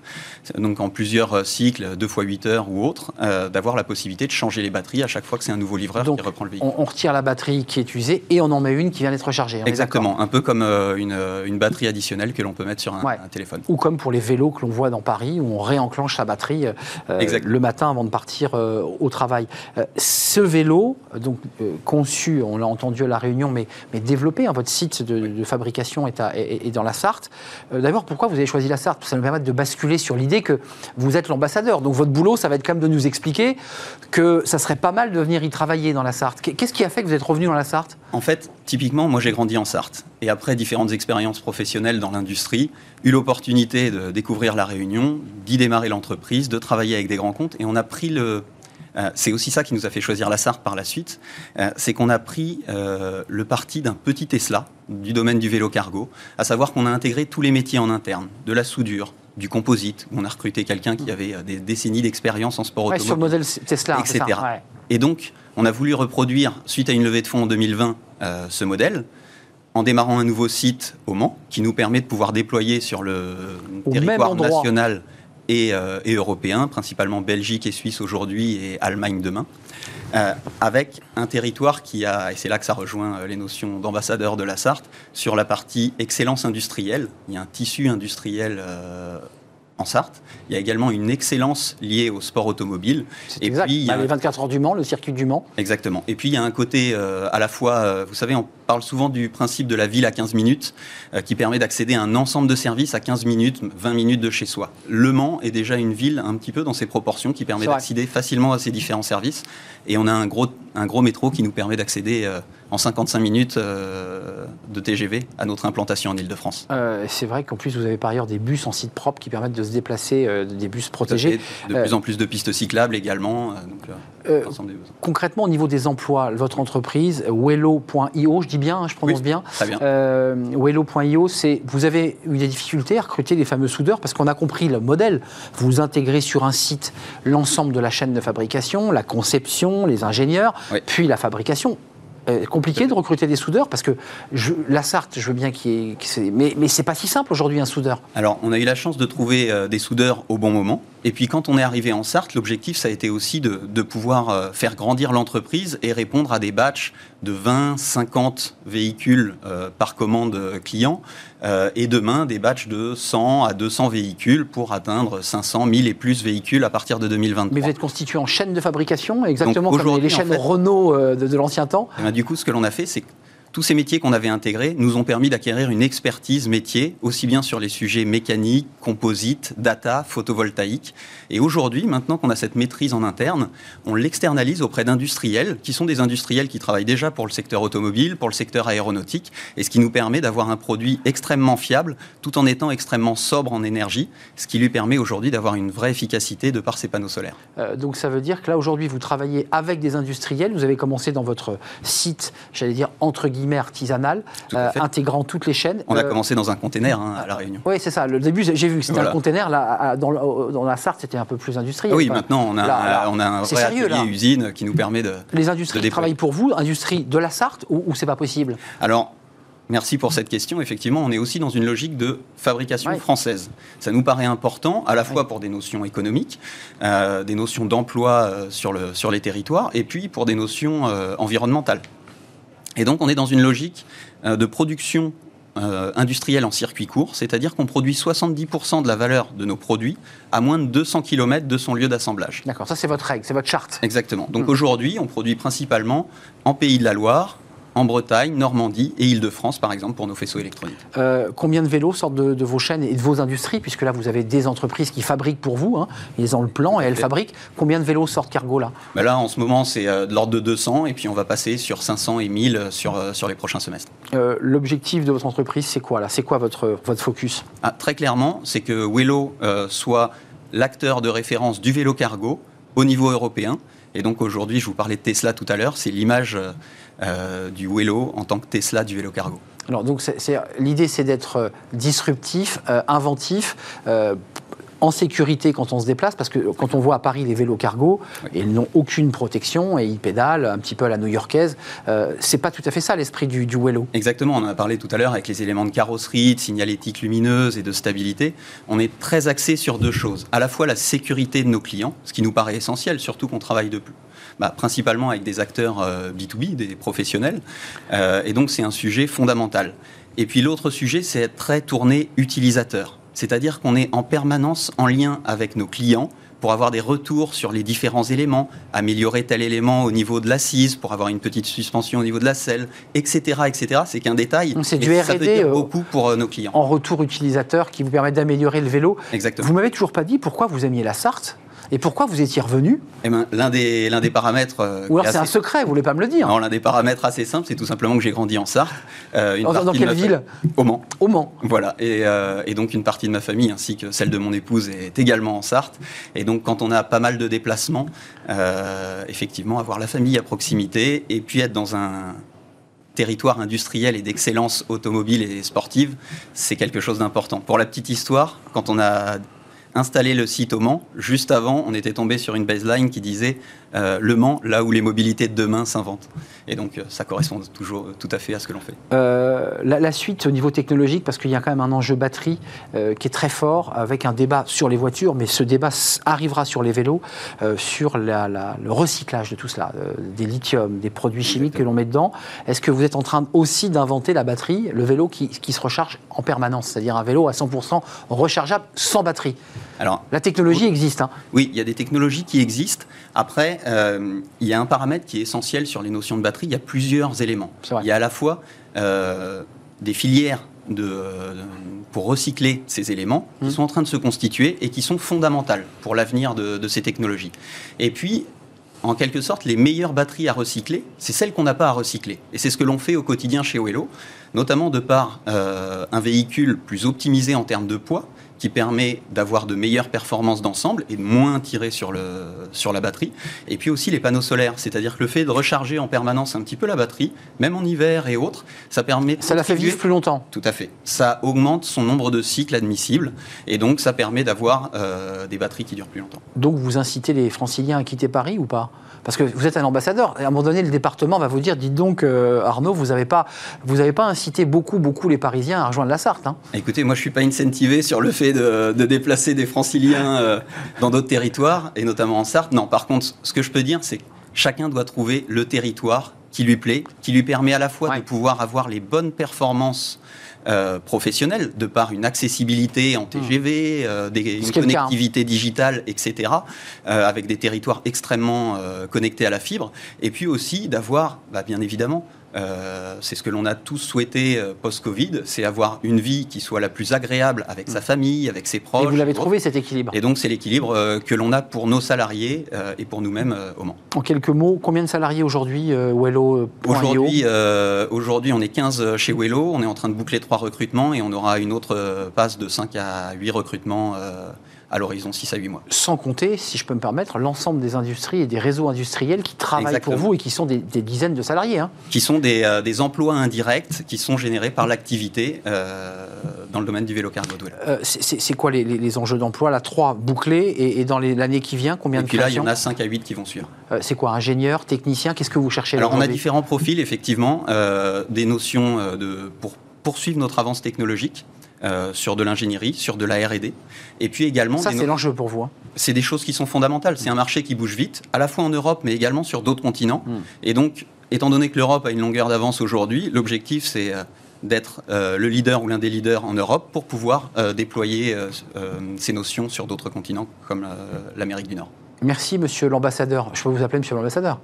donc en plusieurs euh, cycles, deux fois 8 heures ou autres, euh, d'avoir la possibilité de changer les batteries à chaque fois que c'est un nouveau livreur qui reprend le véhicule. On, retire la batterie qui est usée et on en met une qui vient d'être rechargée. Exactement, un peu comme une, une, batterie additionnelle que l'on peut mettre sur un, un, téléphone. Ou comme pour les vélos que l'on voit dans Paris, où on réenclenche sa batterie euh, le matin avant de partir euh, au travail. Euh, ce vélo, donc conçu, on l'a entendu à la Réunion, mais, mais développé, hein, votre site de, fabrication est, est, dans la Sarthe. D'abord, pourquoi vous avez choisi la Sarthe? Ça nous permet de basculer sur l'idée que vous êtes l'ambassadeur. Donc votre boulot, ça va être quand même de nous expliquer que ça serait pas mal de venir y travailler dans la Sarthe. Qu'est-ce qui a fait que vous êtes revenu dans la Sarthe? En fait, typiquement, moi j'ai grandi en Sarthe. Et après différentes expériences professionnelles dans l'industrie, eu l'opportunité de découvrir la Réunion, d'y démarrer l'entreprise, de travailler avec des grands comptes. Et on a pris le, euh, c'est aussi ça qui nous a fait choisir la Sarthe par la suite, euh, c'est qu'on a pris euh, le parti d'un petit Tesla du domaine du vélo cargo, à savoir qu'on a intégré tous les métiers en interne, de la soudure, du composite, où on a recruté quelqu'un qui avait des décennies d'expérience en sport Ouais, automobile. sur le modèle Tesla, ça, etc. ouais. Et donc, on a voulu reproduire, suite à une levée de fonds en 2020, euh, ce modèle, en démarrant un nouveau site au Mans, qui nous permet de pouvoir déployer sur le Au territoire national et, euh, et européen, principalement Belgique et Suisse aujourd'hui et Allemagne demain, euh, avec un territoire qui a, et c'est là que ça rejoint euh, les notions d'ambassadeur de la Sarthe, sur la partie excellence industrielle. Il y a un tissu industriel euh, en Sarthe. Il y a également une excellence liée au sport automobile. Et exact. puis, il y a Bah, les 24 heures du Mans, le circuit du Mans. Exactement. Et puis il y a un côté euh, à la fois, euh, vous savez, on parle souvent du principe de la ville à 15 minutes, euh, qui permet d'accéder à un ensemble de services à 15 minutes, 20 minutes de chez soi. Le Mans est déjà une ville un petit peu dans ses proportions, qui permet d'accéder facilement à ces différents services. Et on a un gros, un gros métro qui nous permet d'accéder euh, en 55 minutes euh, de TGV à notre implantation en Ile-de-France. Euh, c'est vrai qu'en plus, vous avez par ailleurs des bus en site propre qui permettent de se déplacer, des bus protégés. De plus en plus de pistes cyclables également. donc, des concrètement, au niveau des emplois, votre entreprise, wello.io, je dis bien, hein, je prononce Oui, bien. Très bien. Euh, wello.io, c'est vous avez eu des difficultés à recruter des fameux soudeurs parce qu'on a compris le modèle. Vous intégrez sur un site l'ensemble de la chaîne de fabrication, la conception, les ingénieurs, Oui. puis la fabrication. Euh, compliqué de recruter des soudeurs parce que je, la Sarthe, je veux bien qu'il y ait, mais, mais c'est pas si simple aujourd'hui un soudeur. Alors, on a eu la chance de trouver euh, des soudeurs au bon moment. Et puis, quand on est arrivé en Sarthe, l'objectif, ça a été aussi de, de pouvoir euh, faire grandir l'entreprise et répondre à des batchs de 20, 50 véhicules euh, par commande euh, client. Euh, et demain, des batchs de 100 à 200 véhicules pour atteindre 500, 1000 et plus véhicules à partir de 2023. Mais vous êtes constitué en chaîne de fabrication, exactement comme aujourd'hui, les en chaînes fait- Renault de, de l'ancien temps. Eh ben, du coup, ce que l'on a fait, c'est tous ces métiers qu'on avait intégrés nous ont permis d'acquérir une expertise métier, aussi bien sur les sujets mécaniques, composites, data, photovoltaïque. Et aujourd'hui, maintenant qu'on a cette maîtrise en interne, on l'externalise auprès d'industriels, qui sont des industriels qui travaillent déjà pour le secteur automobile, pour le secteur aéronautique, et ce qui nous permet d'avoir un produit extrêmement fiable, tout en étant extrêmement sobre en énergie, ce qui lui permet aujourd'hui d'avoir une vraie efficacité de par ses panneaux solaires. Euh, donc ça veut dire que là aujourd'hui vous travaillez avec des industriels. Vous avez commencé dans votre site, j'allais dire entre guillemets artisanal, Tout à fait. intégrant toutes les chaînes. On a Euh, commencé dans un container hein, à La Réunion. Oui, c'est ça. Le début, j'ai vu que c'était Voilà. un container. Là, à- dans, dans la Sarthe, c'était un peu plus industriel. Ah oui, Enfin, maintenant on a, là, on a un vrai sérieux, atelier là. usine qui nous permet de. Les industries de qui travaillent pour vous, industrie de la Sarthe, ou, ou c'est pas possible? Alors, merci pour cette question. Effectivement, on est aussi dans une logique de fabrication Ouais. française. Ça nous paraît important, à la fois pour des notions économiques, euh, des notions d'emploi euh, sur, le, sur les territoires, et puis pour des notions euh, environnementales. Et donc, on est dans une logique euh, de production euh, industrielle en circuit court, c'est-à-dire qu'on produit 70% de la valeur de nos produits à moins de 200 km de son lieu d'assemblage. D'accord, ça c'est votre règle, c'est votre charte. Exactement. Donc Hmm. aujourd'hui, on produit principalement en Pays de la Loire, en Bretagne, Normandie et Île-de-France, par exemple, pour nos faisceaux électroniques. Euh, combien de vélos sortent de, de vos chaînes et de vos industries Puisque là, vous avez des entreprises qui fabriquent pour vous. hein. Ils ont le plan et elles fabriquent. Combien de vélos sortent Cargo là? Mais là, en ce moment, c'est euh, de l'ordre de 200, et puis on va passer sur 500 et 1000 sur, euh, sur les prochains semestres. Euh, L'objectif de votre entreprise, c'est quoi là? C'est quoi votre, votre focus? Ah, très clairement, c'est que Wello euh, soit l'acteur de référence du vélo cargo au niveau européen. Et donc aujourd'hui, je vous parlais de Tesla tout à l'heure, c'est l'image euh, du Wello en tant que Tesla du vélo cargo. Alors, donc, l'idée, c'est d'être euh, disruptif, euh, inventif. En sécurité quand on se déplace, parce que quand on voit à Paris les vélos cargo, Oui. ils n'ont aucune protection et ils pédalent un petit peu à la new-yorkaise. Euh, c'est pas tout à fait ça l'esprit du, du Wello. Exactement, on en a parlé tout à l'heure avec les éléments de carrosserie, de signalétique lumineuse et de stabilité. On est très axé sur deux choses. À la fois la sécurité de nos clients, ce qui nous paraît essentiel, surtout qu'on travaille de plus. bah, principalement avec des acteurs euh, B2B, des professionnels. Euh, et donc c'est un sujet fondamental. Et puis l'autre sujet, c'est être très tourné utilisateur. C'est-à-dire qu'on est en permanence en lien avec nos clients pour avoir des retours sur les différents éléments, améliorer tel élément au niveau de l'assise, pour avoir une petite suspension au niveau de la selle, etc. etc. C'est qu'un détail. C'est du ça veut R&D, dire euh, beaucoup pour euh, nos clients. En retour utilisateur qui vous permet d'améliorer le vélo. Exactement. Vous m'avez toujours pas dit pourquoi vous aimiez la Sarthe? Et pourquoi vous étiez revenu eh ben, L'un des, des paramètres. Euh, Ou alors c'est un secret, vous voulez pas me le dire Non, l'un des paramètres assez simples, c'est tout simplement que j'ai grandi en Sarthe. Euh, dans, quelle ville Au Mans. Au Mans. Voilà. Et, euh, et, donc une partie de ma famille ainsi que celle de mon épouse est également en Sarthe. Et donc quand on a pas mal de déplacements, effectivement, avoir la famille à proximité et puis être dans un, territoire industriel et d'excellence automobile et sportive, c'est quelque chose d'important. Pour la petite histoire, quand on a installé le site au Mans. Juste avant, on était tombé sur une baseline qui disait euh, Le Mans, là où les mobilités de demain s'inventent. Et donc, euh, ça correspond toujours euh, tout à fait à ce que l'on fait. La, suite au niveau technologique, parce qu'il y a quand même un enjeu batterie qui est très fort, avec un débat sur les voitures, mais ce débat arrivera sur les vélos, sur le recyclage de tout cela, des lithiums, des produits chimiques que l'on met dedans. Est-ce que vous êtes en train aussi d'inventer la batterie, le vélo qui, qui se recharge en permanence, c'est-à-dire un vélo à 100% rechargeable sans batterie alors, la technologie existe. Hein. Oui, il y a des technologies qui existent. Après, euh, il y a un paramètre qui est essentiel sur les notions de batterie. Il y a plusieurs éléments. Il y a à la fois euh, des filières de, pour recycler ces éléments qui mmh. sont en train de se constituer et qui sont fondamentales pour l'avenir de, ces technologies. Et puis, en quelque sorte, les meilleures batteries à recycler, c'est celles qu'on n'a pas à recycler. Et c'est ce que l'on fait au quotidien chez Wello, notamment de par euh, un véhicule plus optimisé en termes de poids, qui permet d'avoir de meilleures performances d'ensemble et de moins tirer sur, le, sur la batterie. Et puis aussi les panneaux solaires, c'est-à-dire que le fait de recharger en permanence un petit peu la batterie, même en hiver et autres, ça permet... Ça la fait vivre plus longtemps. Tout à fait. Ça augmente son nombre de cycles admissibles et donc ça permet d'avoir euh, des batteries qui durent plus longtemps. Donc vous incitez les franciliens à quitter Paris ou pas? Parce que vous êtes un ambassadeur. Et à un moment donné, le département va vous dire dites donc, euh, Arnaud, vous n'avez pas, vous pas incité beaucoup, beaucoup les Parisiens à rejoindre la Sarthe. Hein. Écoutez, moi, je ne suis pas incentivé sur le fait de, déplacer des franciliens euh, dans d'autres territoires, et notamment en Sarthe. Non, par contre, ce que je peux dire, c'est que chacun doit trouver le territoire qui lui plaît, qui lui permet à la fois de pouvoir avoir les bonnes performances euh, professionnels, de par une accessibilité en TGV, hmm. euh, des, une connectivité digitale, etc., euh, avec des territoires extrêmement connectés à la fibre, et puis aussi d'avoir, bah, bien évidemment, euh, c'est ce que l'on a tous souhaité euh, post-Covid, c'est avoir une vie qui soit la plus agréable avec sa famille, avec ses proches. Et vous l'avez trouvé cet équilibre. Et donc c'est l'équilibre euh, que l'on a pour nos salariés et pour nous-mêmes au Mans. En quelques mots, combien de salariés aujourd'hui Wello Aujourd'hui, aujourd'hui, on est 15 chez Wello, on est en train de boucler trois recrutements et on aura une autre passe de 5 à 8 recrutements à l'horizon 6 à 8 mois. Sans compter, si je peux me permettre, l'ensemble des industries et des réseaux industriels qui travaillent pour vous et qui sont des, dizaines de salariés. Hein. Qui sont des, euh, des, emplois indirects qui sont générés par l'activité euh, dans le domaine du vélo cargo. Euh, c'est quoi les, les, enjeux d'emploi Là, trois bouclés et, dans l'année qui vient, combien et de puis là, il y en a 5 à 8 qui vont suivre. c'est quoi Ingénieur, technicien Qu'est-ce que vous cherchez Alors, on a différents profils, effectivement, des notions de, pour poursuivre notre avance technologique. Euh, sur de l'ingénierie, sur de la R&D. Et puis également... Ça, c'est l'enjeu pour vous. Hein. C'est des choses qui sont fondamentales. C'est un marché qui bouge vite, à la fois en Europe, mais également sur d'autres continents. Hmm. Et donc, étant donné que l'Europe a une longueur d'avance aujourd'hui, l'objectif, c'est euh, d'être euh, le leader ou l'un des leaders en Europe pour pouvoir déployer ces notions sur d'autres continents comme l'Amérique du Nord. Merci, monsieur l'ambassadeur. Je peux vous appeler monsieur l'ambassadeur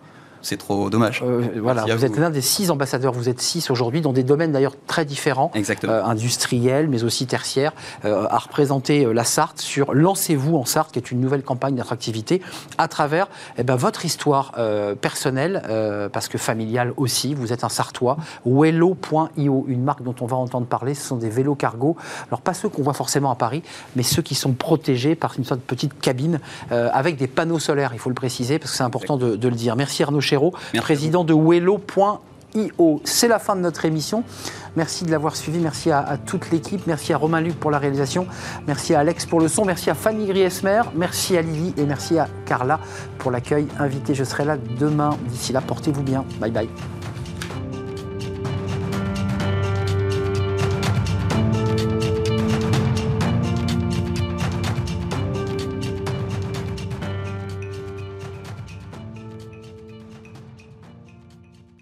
c'est trop dommage. Euh, voilà, vous, êtes l'un des six ambassadeurs, vous êtes six aujourd'hui, dans des domaines d'ailleurs très différents, euh, industriels, mais aussi tertiaires, euh, à représenter la Sarthe sur Lancez-vous en Sarthe, qui est une nouvelle campagne d'attractivité, à travers eh ben, votre histoire personnelle, parce que familiale aussi, vous êtes un Sartois, Wello.io, une marque dont on va entendre parler, ce sont des vélos cargo, alors pas ceux qu'on voit forcément à Paris, mais ceux qui sont protégés par une sorte de petite cabine avec des panneaux solaires, il faut le préciser, parce que c'est important de, de, le dire. Merci Arnaud président de Wello.io. C'est la fin de notre émission. Merci de l'avoir suivi. Merci à, toute l'équipe. Merci à Romain Luc pour la réalisation. Merci à Alex pour le son. Merci à Fanny Griesmer. Merci à Lily et merci à Carla pour l'accueil invité. Je serai là demain. D'ici là, portez-vous bien. Bye bye.